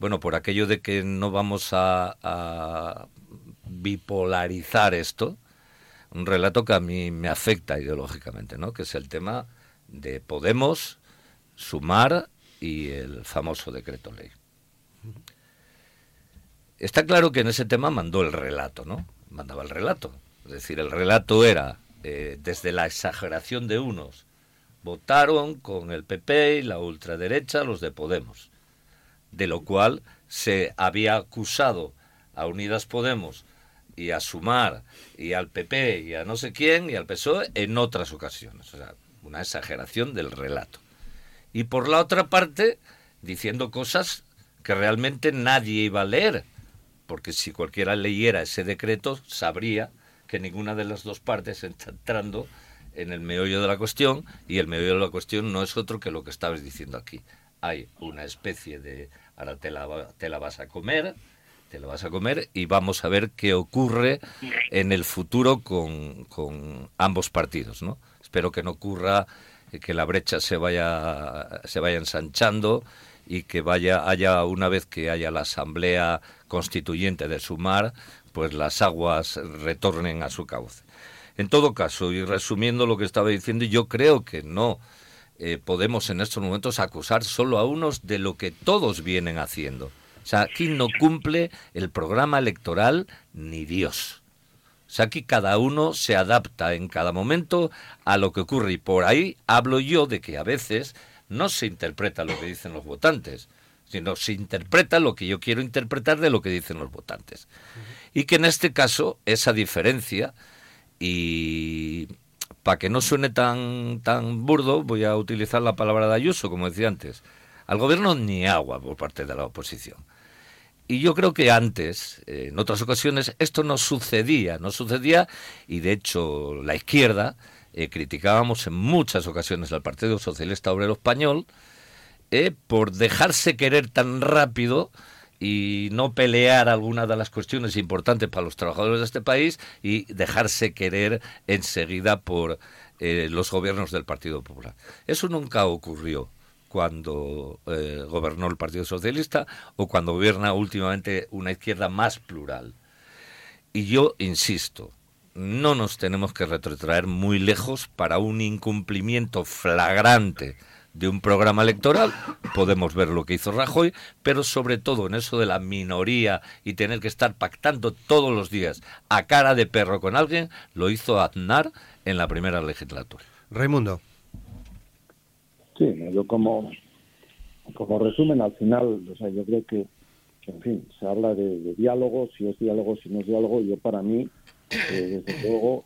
bueno, por aquello de que no vamos a, bipolarizar esto, un relato que a mí me afecta ideológicamente, ¿no? Que es el tema de Podemos, Sumar y el famoso decreto ley. Está claro que en ese tema mandó el relato, ¿no? Mandaba el relato. Es decir, el relato era eh, desde la exageración de unos votaron con el PP y la ultraderecha, los de Podemos, de lo cual se había acusado a Unidas Podemos y a Sumar y al PP y a no sé quién y al PSOE en otras ocasiones. O sea, una exageración del relato. Y por la otra parte, diciendo cosas que realmente nadie iba a leer, porque si cualquiera leyera ese decreto sabría que ninguna de las dos partes está entrando en el meollo de la cuestión y el meollo de la cuestión no es otro que lo que estabas diciendo aquí. Hay una especie de, ahora te la, te la vas a comer, te la vas a comer y vamos a ver qué ocurre en el futuro con, con ambos partidos, ¿no? Espero que no ocurra que la brecha se vaya, se vaya ensanchando y que vaya haya una vez que haya la asamblea constituyente de Sumar, pues las aguas retornen a su cauce. En todo caso, y resumiendo lo que estaba diciendo, yo creo que no eh, podemos en estos momentos acusar solo a unos de lo que todos vienen haciendo. O sea, aquí no cumple el programa electoral ni Dios. O sea, aquí cada uno se adapta en cada momento a lo que ocurre. Y por ahí hablo yo de que a veces no se interpreta lo que dicen los votantes, sino se interpreta lo que yo quiero interpretar de lo que dicen los votantes. Y que en este caso esa diferencia y para que no suene tan, tan burdo, voy a utilizar la palabra de Ayuso, como decía antes. Al gobierno ni agua por parte de la oposición. Y yo creo que antes, eh, en otras ocasiones, esto no sucedía, no sucedía, y de hecho la izquierda eh, criticábamos en muchas ocasiones al Partido Socialista Obrero Español eh, por dejarse querer tan rápido y no pelear algunas de las cuestiones importantes para los trabajadores de este país y dejarse querer enseguida por eh, los gobiernos del Partido Popular. Eso nunca ocurrió cuando eh, gobernó el Partido Socialista o cuando gobierna últimamente una izquierda más plural. Y yo insisto, no nos tenemos que retrotraer muy lejos para un incumplimiento flagrante de un programa electoral, podemos ver lo que hizo Rajoy, pero sobre todo en eso de la minoría y tener que estar pactando todos los días a cara de perro con alguien, lo hizo Aznar en la primera legislatura. Raimundo. Sí, yo como, como resumen, al final, o sea, yo creo que, en fin, se habla de, diálogo, si es diálogo, si no es diálogo, yo para mí, eh, desde luego,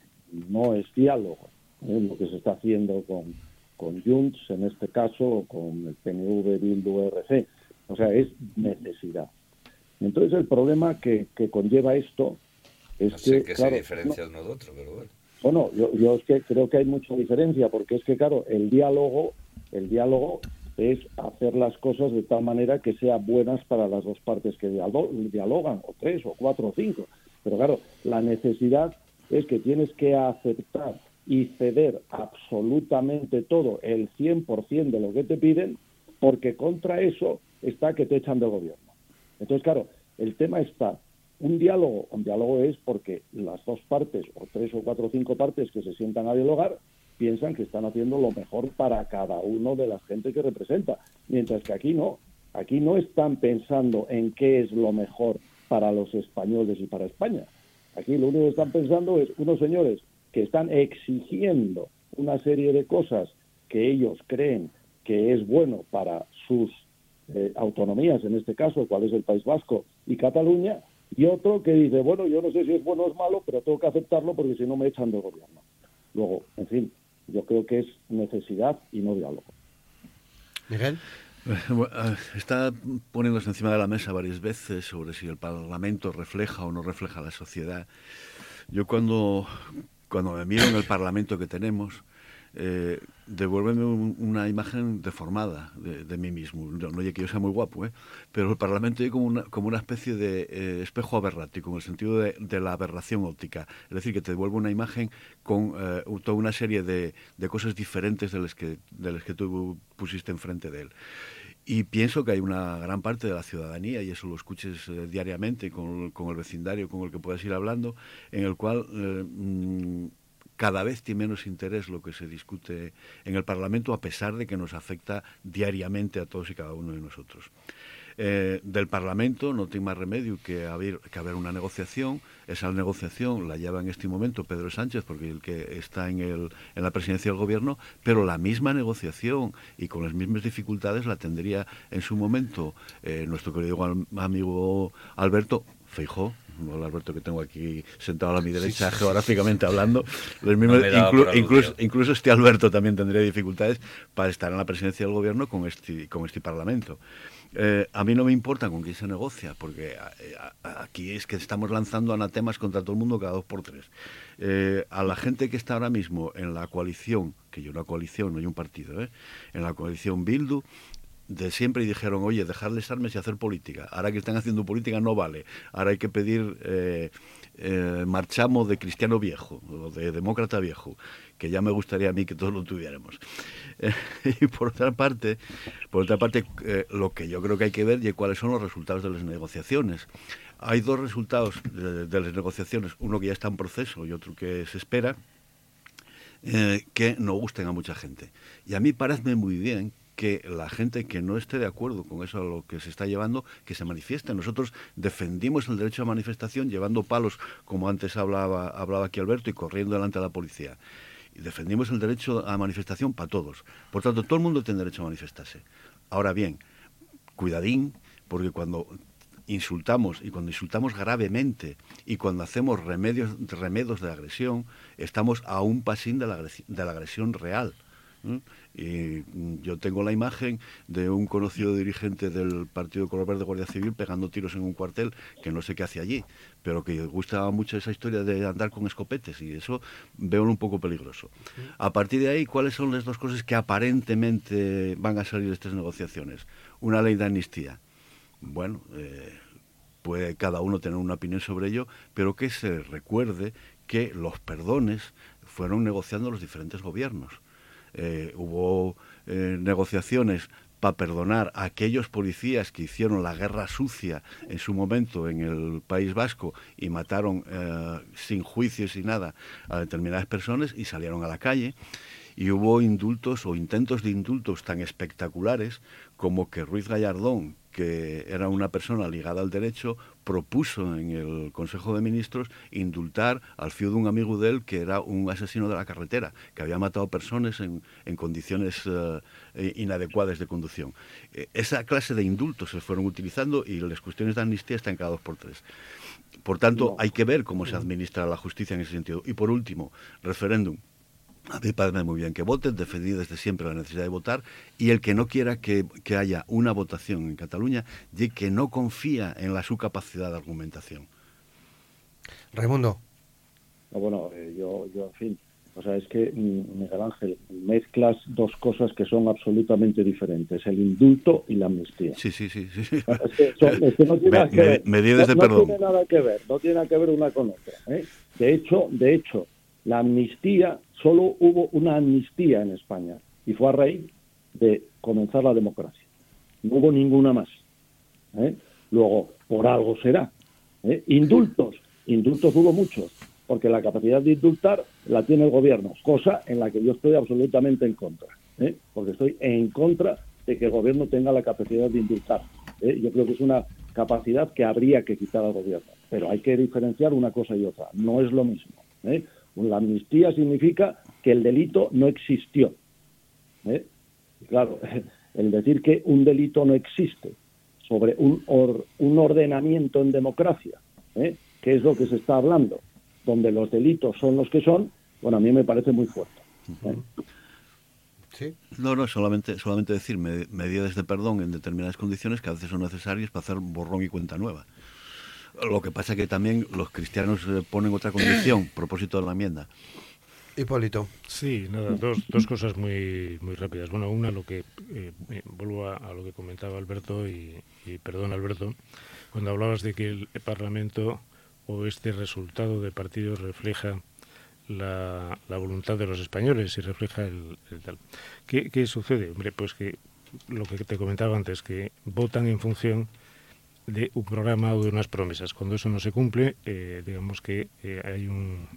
no es diálogo, ¿eh? lo que se está haciendo con, con Junts, en este caso, o con el PNV, Bildu, RC, o sea, es necesidad. Entonces el problema que, que conlleva esto es no sé que... se diferencia uno de otro, pero bueno. Bueno, yo, yo es que creo que hay mucha diferencia, porque es que, claro, el diálogo, el diálogo es hacer las cosas de tal manera que sean buenas para las dos partes que dialogan, o tres, o cuatro, o cinco. Pero claro, la necesidad es que tienes que aceptar y ceder absolutamente todo, el 100% de lo que te piden, porque contra eso está que te echan del gobierno. Entonces, claro, el tema está un diálogo, un diálogo es porque las dos partes, o tres o cuatro o cinco partes que se sientan a dialogar, piensan que están haciendo lo mejor para cada uno de la gente que representa. Mientras que aquí no, aquí no están pensando en qué es lo mejor para los españoles y para España. Aquí lo único que están pensando es unos señores que están exigiendo una serie de cosas que ellos creen que es bueno para sus eh, autonomías, en este caso, cuál es el País Vasco y Cataluña, y otro que dice, bueno, yo no sé si es bueno o es malo, pero tengo que aceptarlo porque si no me echan del gobierno. Luego, en fin, yo creo que es necesidad y no diálogo. Miguel. Eh, está poniéndose encima de la mesa varias veces sobre si el Parlamento refleja o no refleja la sociedad. Yo cuando, cuando me miro en el Parlamento que tenemos, eh, devuélveme una imagen deformada de, mí mismo. No, no que yo sea muy guapo, ¿eh? pero el Parlamento es como una, especie de eh, espejo aberrático, en el sentido de, la aberración óptica. Es decir, que te devuelve una imagen con eh, toda una serie de, de, cosas diferentes de las, que, de las que tú pusiste enfrente de él. Y pienso que hay una gran parte de la ciudadanía, y eso lo escuches eh, diariamente con, con, el vecindario con el que puedas ir hablando, en el cual eh, mm, cada vez tiene menos interés lo que se discute en el Parlamento, a pesar de que nos afecta diariamente a todos y cada uno de nosotros. Eh, del Parlamento no tiene más remedio que haber, que haber una negociación. Esa negociación la lleva en este momento Pedro Sánchez, porque el que está en, el, en la presidencia del gobierno, pero la misma negociación y con las mismas dificultades la tendría en su momento eh, nuestro querido amigo Alberto Feijó, el Alberto que tengo aquí sentado a mi derecha, geográficamente hablando. incluso, incluso, este Alberto también tendría dificultades para estar en la presidencia del gobierno con este, con este Parlamento. Eh, a mí no me importa con quién se negocia, porque eh, aquí es que estamos lanzando anatemas contra todo el mundo cada dos por tres. Eh, a la gente que está ahora mismo en la coalición, que yo una coalición, no hay un partido, en la coalición Bildu, de siempre dijeron, oye, dejarles armas y hacer política. Ahora que están haciendo política no vale. Ahora hay que pedir eh, eh, marchamo de cristiano viejo o de demócrata viejo, que ya me gustaría a mí que todos lo tuviéramos. y por otra parte, por otra parte eh, lo que yo creo que hay que ver es cuáles son los resultados de las negociaciones. Hay dos resultados de, de las negociaciones, uno que ya está en proceso y otro que se espera. que no gusten a mucha gente. Y a mí parece muy bien que la gente que no esté de acuerdo con eso a lo que se está llevando, que se manifieste. Nosotros defendimos el derecho a manifestación llevando palos, como antes hablaba, hablaba aquí Alberto, y corriendo delante de la policía. Y defendimos el derecho a manifestación para todos. Por tanto, todo el mundo tiene derecho a manifestarse. Ahora bien, cuidadín, porque cuando insultamos y cuando insultamos gravemente y cuando hacemos remedios, remedios de agresión, estamos a un pasín de la, de la agresión real Y yo tengo la imagen de un conocido dirigente del Partido Color Verde Guardia Civil pegando tiros en un cuartel que no sé qué hace allí, pero que gustaba mucho esa historia de andar con escopetes y eso veo un poco peligroso. A partir de ahí, ¿cuáles son las dos cosas que aparentemente van a salir de estas negociaciones? Una ley de amnistía. Bueno, eh, puede cada uno tener una opinión sobre ello, pero que se recuerde que los perdones fueron negociando los diferentes gobiernos. Eh, hubo eh, negociaciones para perdonar a aquellos policías que hicieron la guerra sucia en su momento en el País Vasco y mataron eh, sin juicios y nada a determinadas personas y salieron a la calle. Y hubo indultos o intentos de indultos tan espectaculares como que Ruiz Gallardón, que era una persona ligada al derecho, propuso en el Consejo de Ministros indultar al fiu de un amigo de él que era un asesino de la carretera, que había matado personas en, en condiciones uh, inadecuadas de conducción. Eh, esa clase de indultos se fueron utilizando y las cuestiones de amnistía están cada dos por tres. Por tanto, no. hay que ver cómo se administra la justicia en ese sentido. Y por último, referéndum. A mí me parece muy bien que voten, defendí desde siempre la necesidad de votar, y el que no quiera que, que haya una votación en Cataluña, y que no confía en la su capacidad de argumentación. Raimundo. No, bueno, eh, yo, yo, en fin, o sea, es que, Miguel Ángel, mezclas dos cosas que son absolutamente diferentes, el indulto y la amnistía. Sí, sí, sí. sí. Es que, son, es que tiene ver. No tiene nada que ver, no tiene nada que ver una con otra. ¿eh? De hecho, de hecho, la amnistía, solo hubo una amnistía en España y fue a raíz de comenzar la democracia. No hubo ninguna más. ¿eh? Luego, por algo será. ¿eh? Indultos, indultos hubo muchos, porque la capacidad de indultar la tiene el gobierno, cosa en la que yo estoy absolutamente en contra, ¿eh? porque estoy en contra de que el gobierno tenga la capacidad de indultar. Yo creo que es una capacidad que habría que quitar al gobierno, pero hay que diferenciar una cosa y otra, no es lo mismo. La amnistía significa que el delito no existió. ¿eh? Claro, el decir que un delito no existe sobre un, or, un ordenamiento en democracia, ¿eh? que es lo que se está hablando, donde los delitos son los que son, bueno, a mí me parece muy fuerte. ¿eh? ¿Sí? No, no, solamente, solamente decir medidas de perdón en determinadas condiciones que a veces son necesarias para hacer borrón y cuenta nueva. Lo que pasa es que también los cristianos ponen otra condición, propósito de la enmienda. Hipólito. Sí, nada, dos, dos cosas muy, muy rápidas. Bueno, una, lo que eh, vuelvo a, a, lo que comentaba Alberto, y, y, perdón Alberto, cuando hablabas de que el Parlamento o este resultado de partidos refleja la, la voluntad de los españoles y refleja el, el tal. ¿Qué, ¿Qué sucede? Hombre, pues que lo que te comentaba antes, que votan en función de un programa o de unas promesas. Cuando eso no se cumple, eh, digamos que eh, hay un,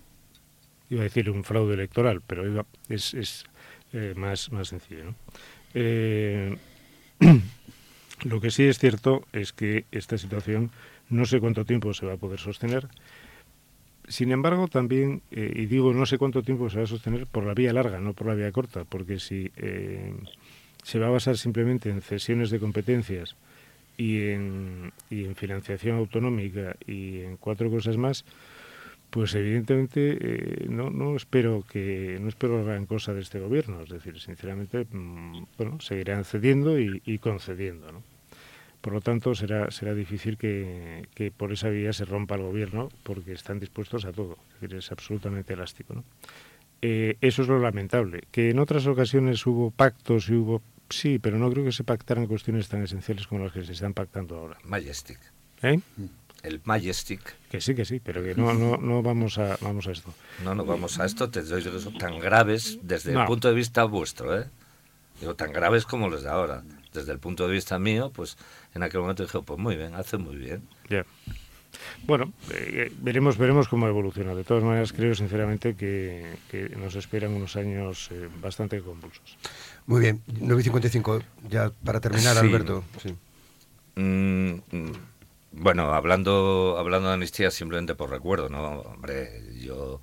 iba a decir un fraude electoral, pero es, es eh, más, más sencillo. lo que sí es cierto es que esta situación no sé cuánto tiempo se va a poder sostener. Sin embargo, también, y digo no sé cuánto tiempo se va a sostener por la vía larga, no por la vía corta, porque si se va a basar simplemente en cesiones de competencias, y en, y en financiación autonómica y en cuatro cosas más, pues evidentemente eh, no, no espero que no espero gran cosa de este gobierno. Es decir, sinceramente, mmm, bueno, seguirán cediendo y, concediendo, ¿no? Por lo tanto, será, será difícil que, que, por esa vía se rompa el gobierno porque están dispuestos a todo. Es decir, es absolutamente elástico. Eh, eso es lo lamentable. Que en otras ocasiones hubo pactos y hubo Sí, pero no creo que se pactaran cuestiones tan esenciales como las que se están pactando ahora. Majestic. ¿Eh? El Majestic. Que sí, que sí, pero que no, no, no vamos, a, vamos a esto. No, no vamos a esto. Te doy que son tan graves desde no. el punto de vista vuestro, ¿eh? Digo, tan graves como los de ahora. Desde el punto de vista mío, pues en aquel momento dije, pues muy bien, hace muy bien. Ya. Yeah. Bueno, eh, veremos veremos cómo evoluciona. De todas maneras, creo sinceramente que, que nos esperan unos años eh, bastante convulsos. Muy bien, 9.55, ya para terminar, sí. Alberto. Sí. Mm, bueno, hablando, hablando de amnistía simplemente por recuerdo, ¿no? Hombre, yo...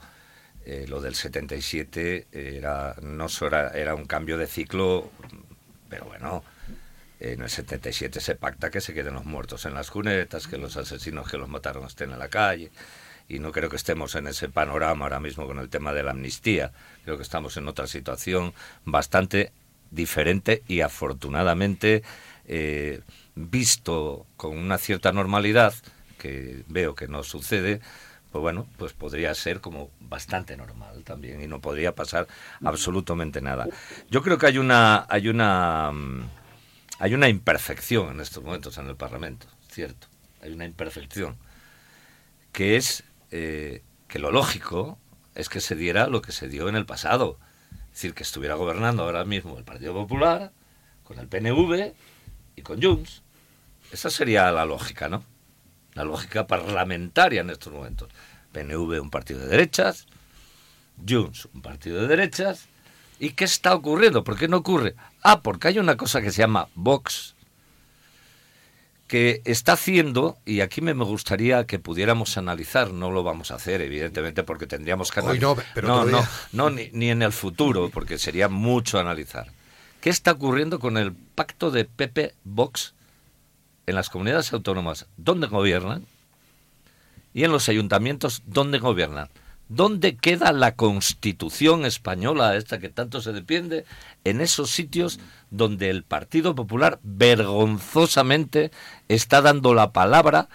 Eh, lo del 77 era no solo era, era un cambio de ciclo, pero bueno, en el 77 se pacta que se queden los muertos en las cunetas, que los asesinos que los mataron estén en la calle y no creo que estemos en ese panorama ahora mismo con el tema de la amnistía. Creo que estamos en otra situación bastante diferente y afortunadamente eh, visto con una cierta normalidad, que veo que no sucede, pues bueno, pues podría ser como bastante normal también y no podría pasar absolutamente nada. Yo creo que hay una hay una mm, hay una imperfección en estos momentos en el Parlamento, cierto. Hay una imperfección que es eh, que lo lógico es que se diera lo que se dio en el pasado, decir, que estuviera gobernando ahora mismo el Partido Popular con el PNV y con Junts. Esa sería la lógica, ¿no? La lógica parlamentaria en estos momentos. PNV un partido de derechas, Junts un partido de derechas. ¿Y qué está ocurriendo? ¿Por qué no ocurre? Ah, porque hay una cosa que se llama Vox, que está haciendo, y aquí me gustaría que pudiéramos analizar, no lo vamos a hacer, evidentemente, porque tendríamos que analizar. no, pero no, no, no, ni, ni en el futuro, porque sería mucho analizar. ¿Qué está ocurriendo con el pacto de Pepe Vox en las comunidades autónomas donde gobiernan y en los ayuntamientos donde gobiernan. ¿Dónde queda la constitución española, esta que tanto se defiende? En esos sitios donde el Partido Popular vergonzosamente está dando la palabra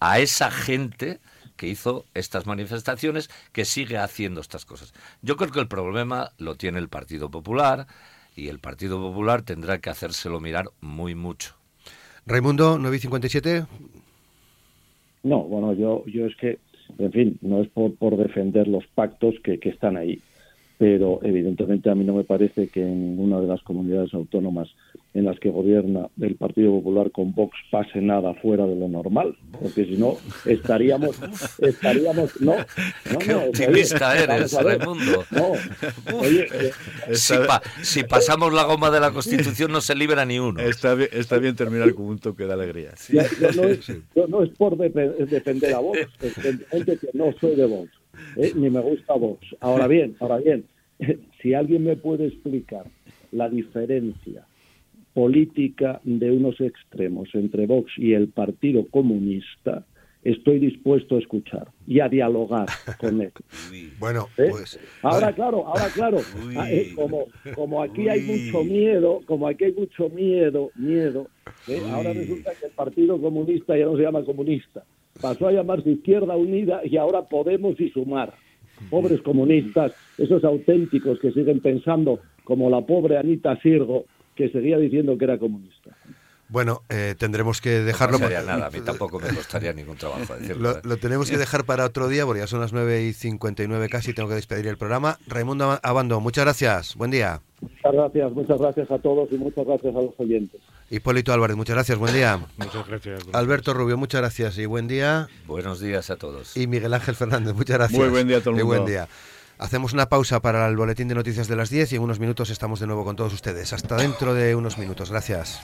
a esa gente que hizo estas manifestaciones, que sigue haciendo estas cosas. Yo creo que el problema lo tiene el Partido Popular y el Partido Popular tendrá que hacérselo mirar muy mucho. Raimundo, 957. No, bueno, yo, yo es que, en fin, no es por, por defender los pactos que, que están ahí, pero evidentemente a mí no me parece que en ninguna de las comunidades autónomas en las que gobierna el Partido Popular con Vox pase nada fuera de lo normal, porque si no estaríamos estaríamos no, no qué optimista eres, Raimundo. No, oye, eh, si, pa, si, pasamos la goma de la Constitución no se libera ni uno. Está bien, está bien terminar con un toque de alegría. Sí. No, es, yo no es por de, defender a Vox, es gente que no soy de Vox, ¿eh? ni me gusta Vox. Ahora bien, ahora bien, si alguien me puede explicar la diferencia política de unos extremos entre Vox y el Partido Comunista, estoy dispuesto a escuchar y a dialogar con él. Bueno, ¿Eh? pues ahora claro, ahora claro, eh, como, como aquí hay mucho miedo, como aquí hay mucho miedo, miedo, ¿eh? ahora resulta que el Partido Comunista ya no se llama comunista, pasó a llamarse Izquierda Unida y ahora Podemos y Sumar. Pobres comunistas, esos auténticos que siguen pensando como la pobre Anita Sirgo, que seguía diciendo que era comunista. Bueno, eh, tendremos que dejarlo. No sería nada, a mí tampoco me costaría ningún trabajo decirlo. Lo, lo, tenemos que dejar para otro día, porque ya son las 9 y 59 casi, tengo que despedir el programa. Raimundo Abando, muchas gracias, buen día. Muchas gracias, muchas gracias a todos y muchas gracias a los oyentes. Hipólito Álvarez, muchas gracias, buen día. Muchas gracias. Alberto Rubio, muchas gracias y buen día. Buenos días a todos. Y Miguel Ángel Fernández, muchas gracias. Muy buen día a todo el mundo. Y buen día. Hacemos una pausa para el boletín de noticias de las 10 y en unos minutos estamos de nuevo con todos ustedes. Hasta dentro de unos minutos. Gracias.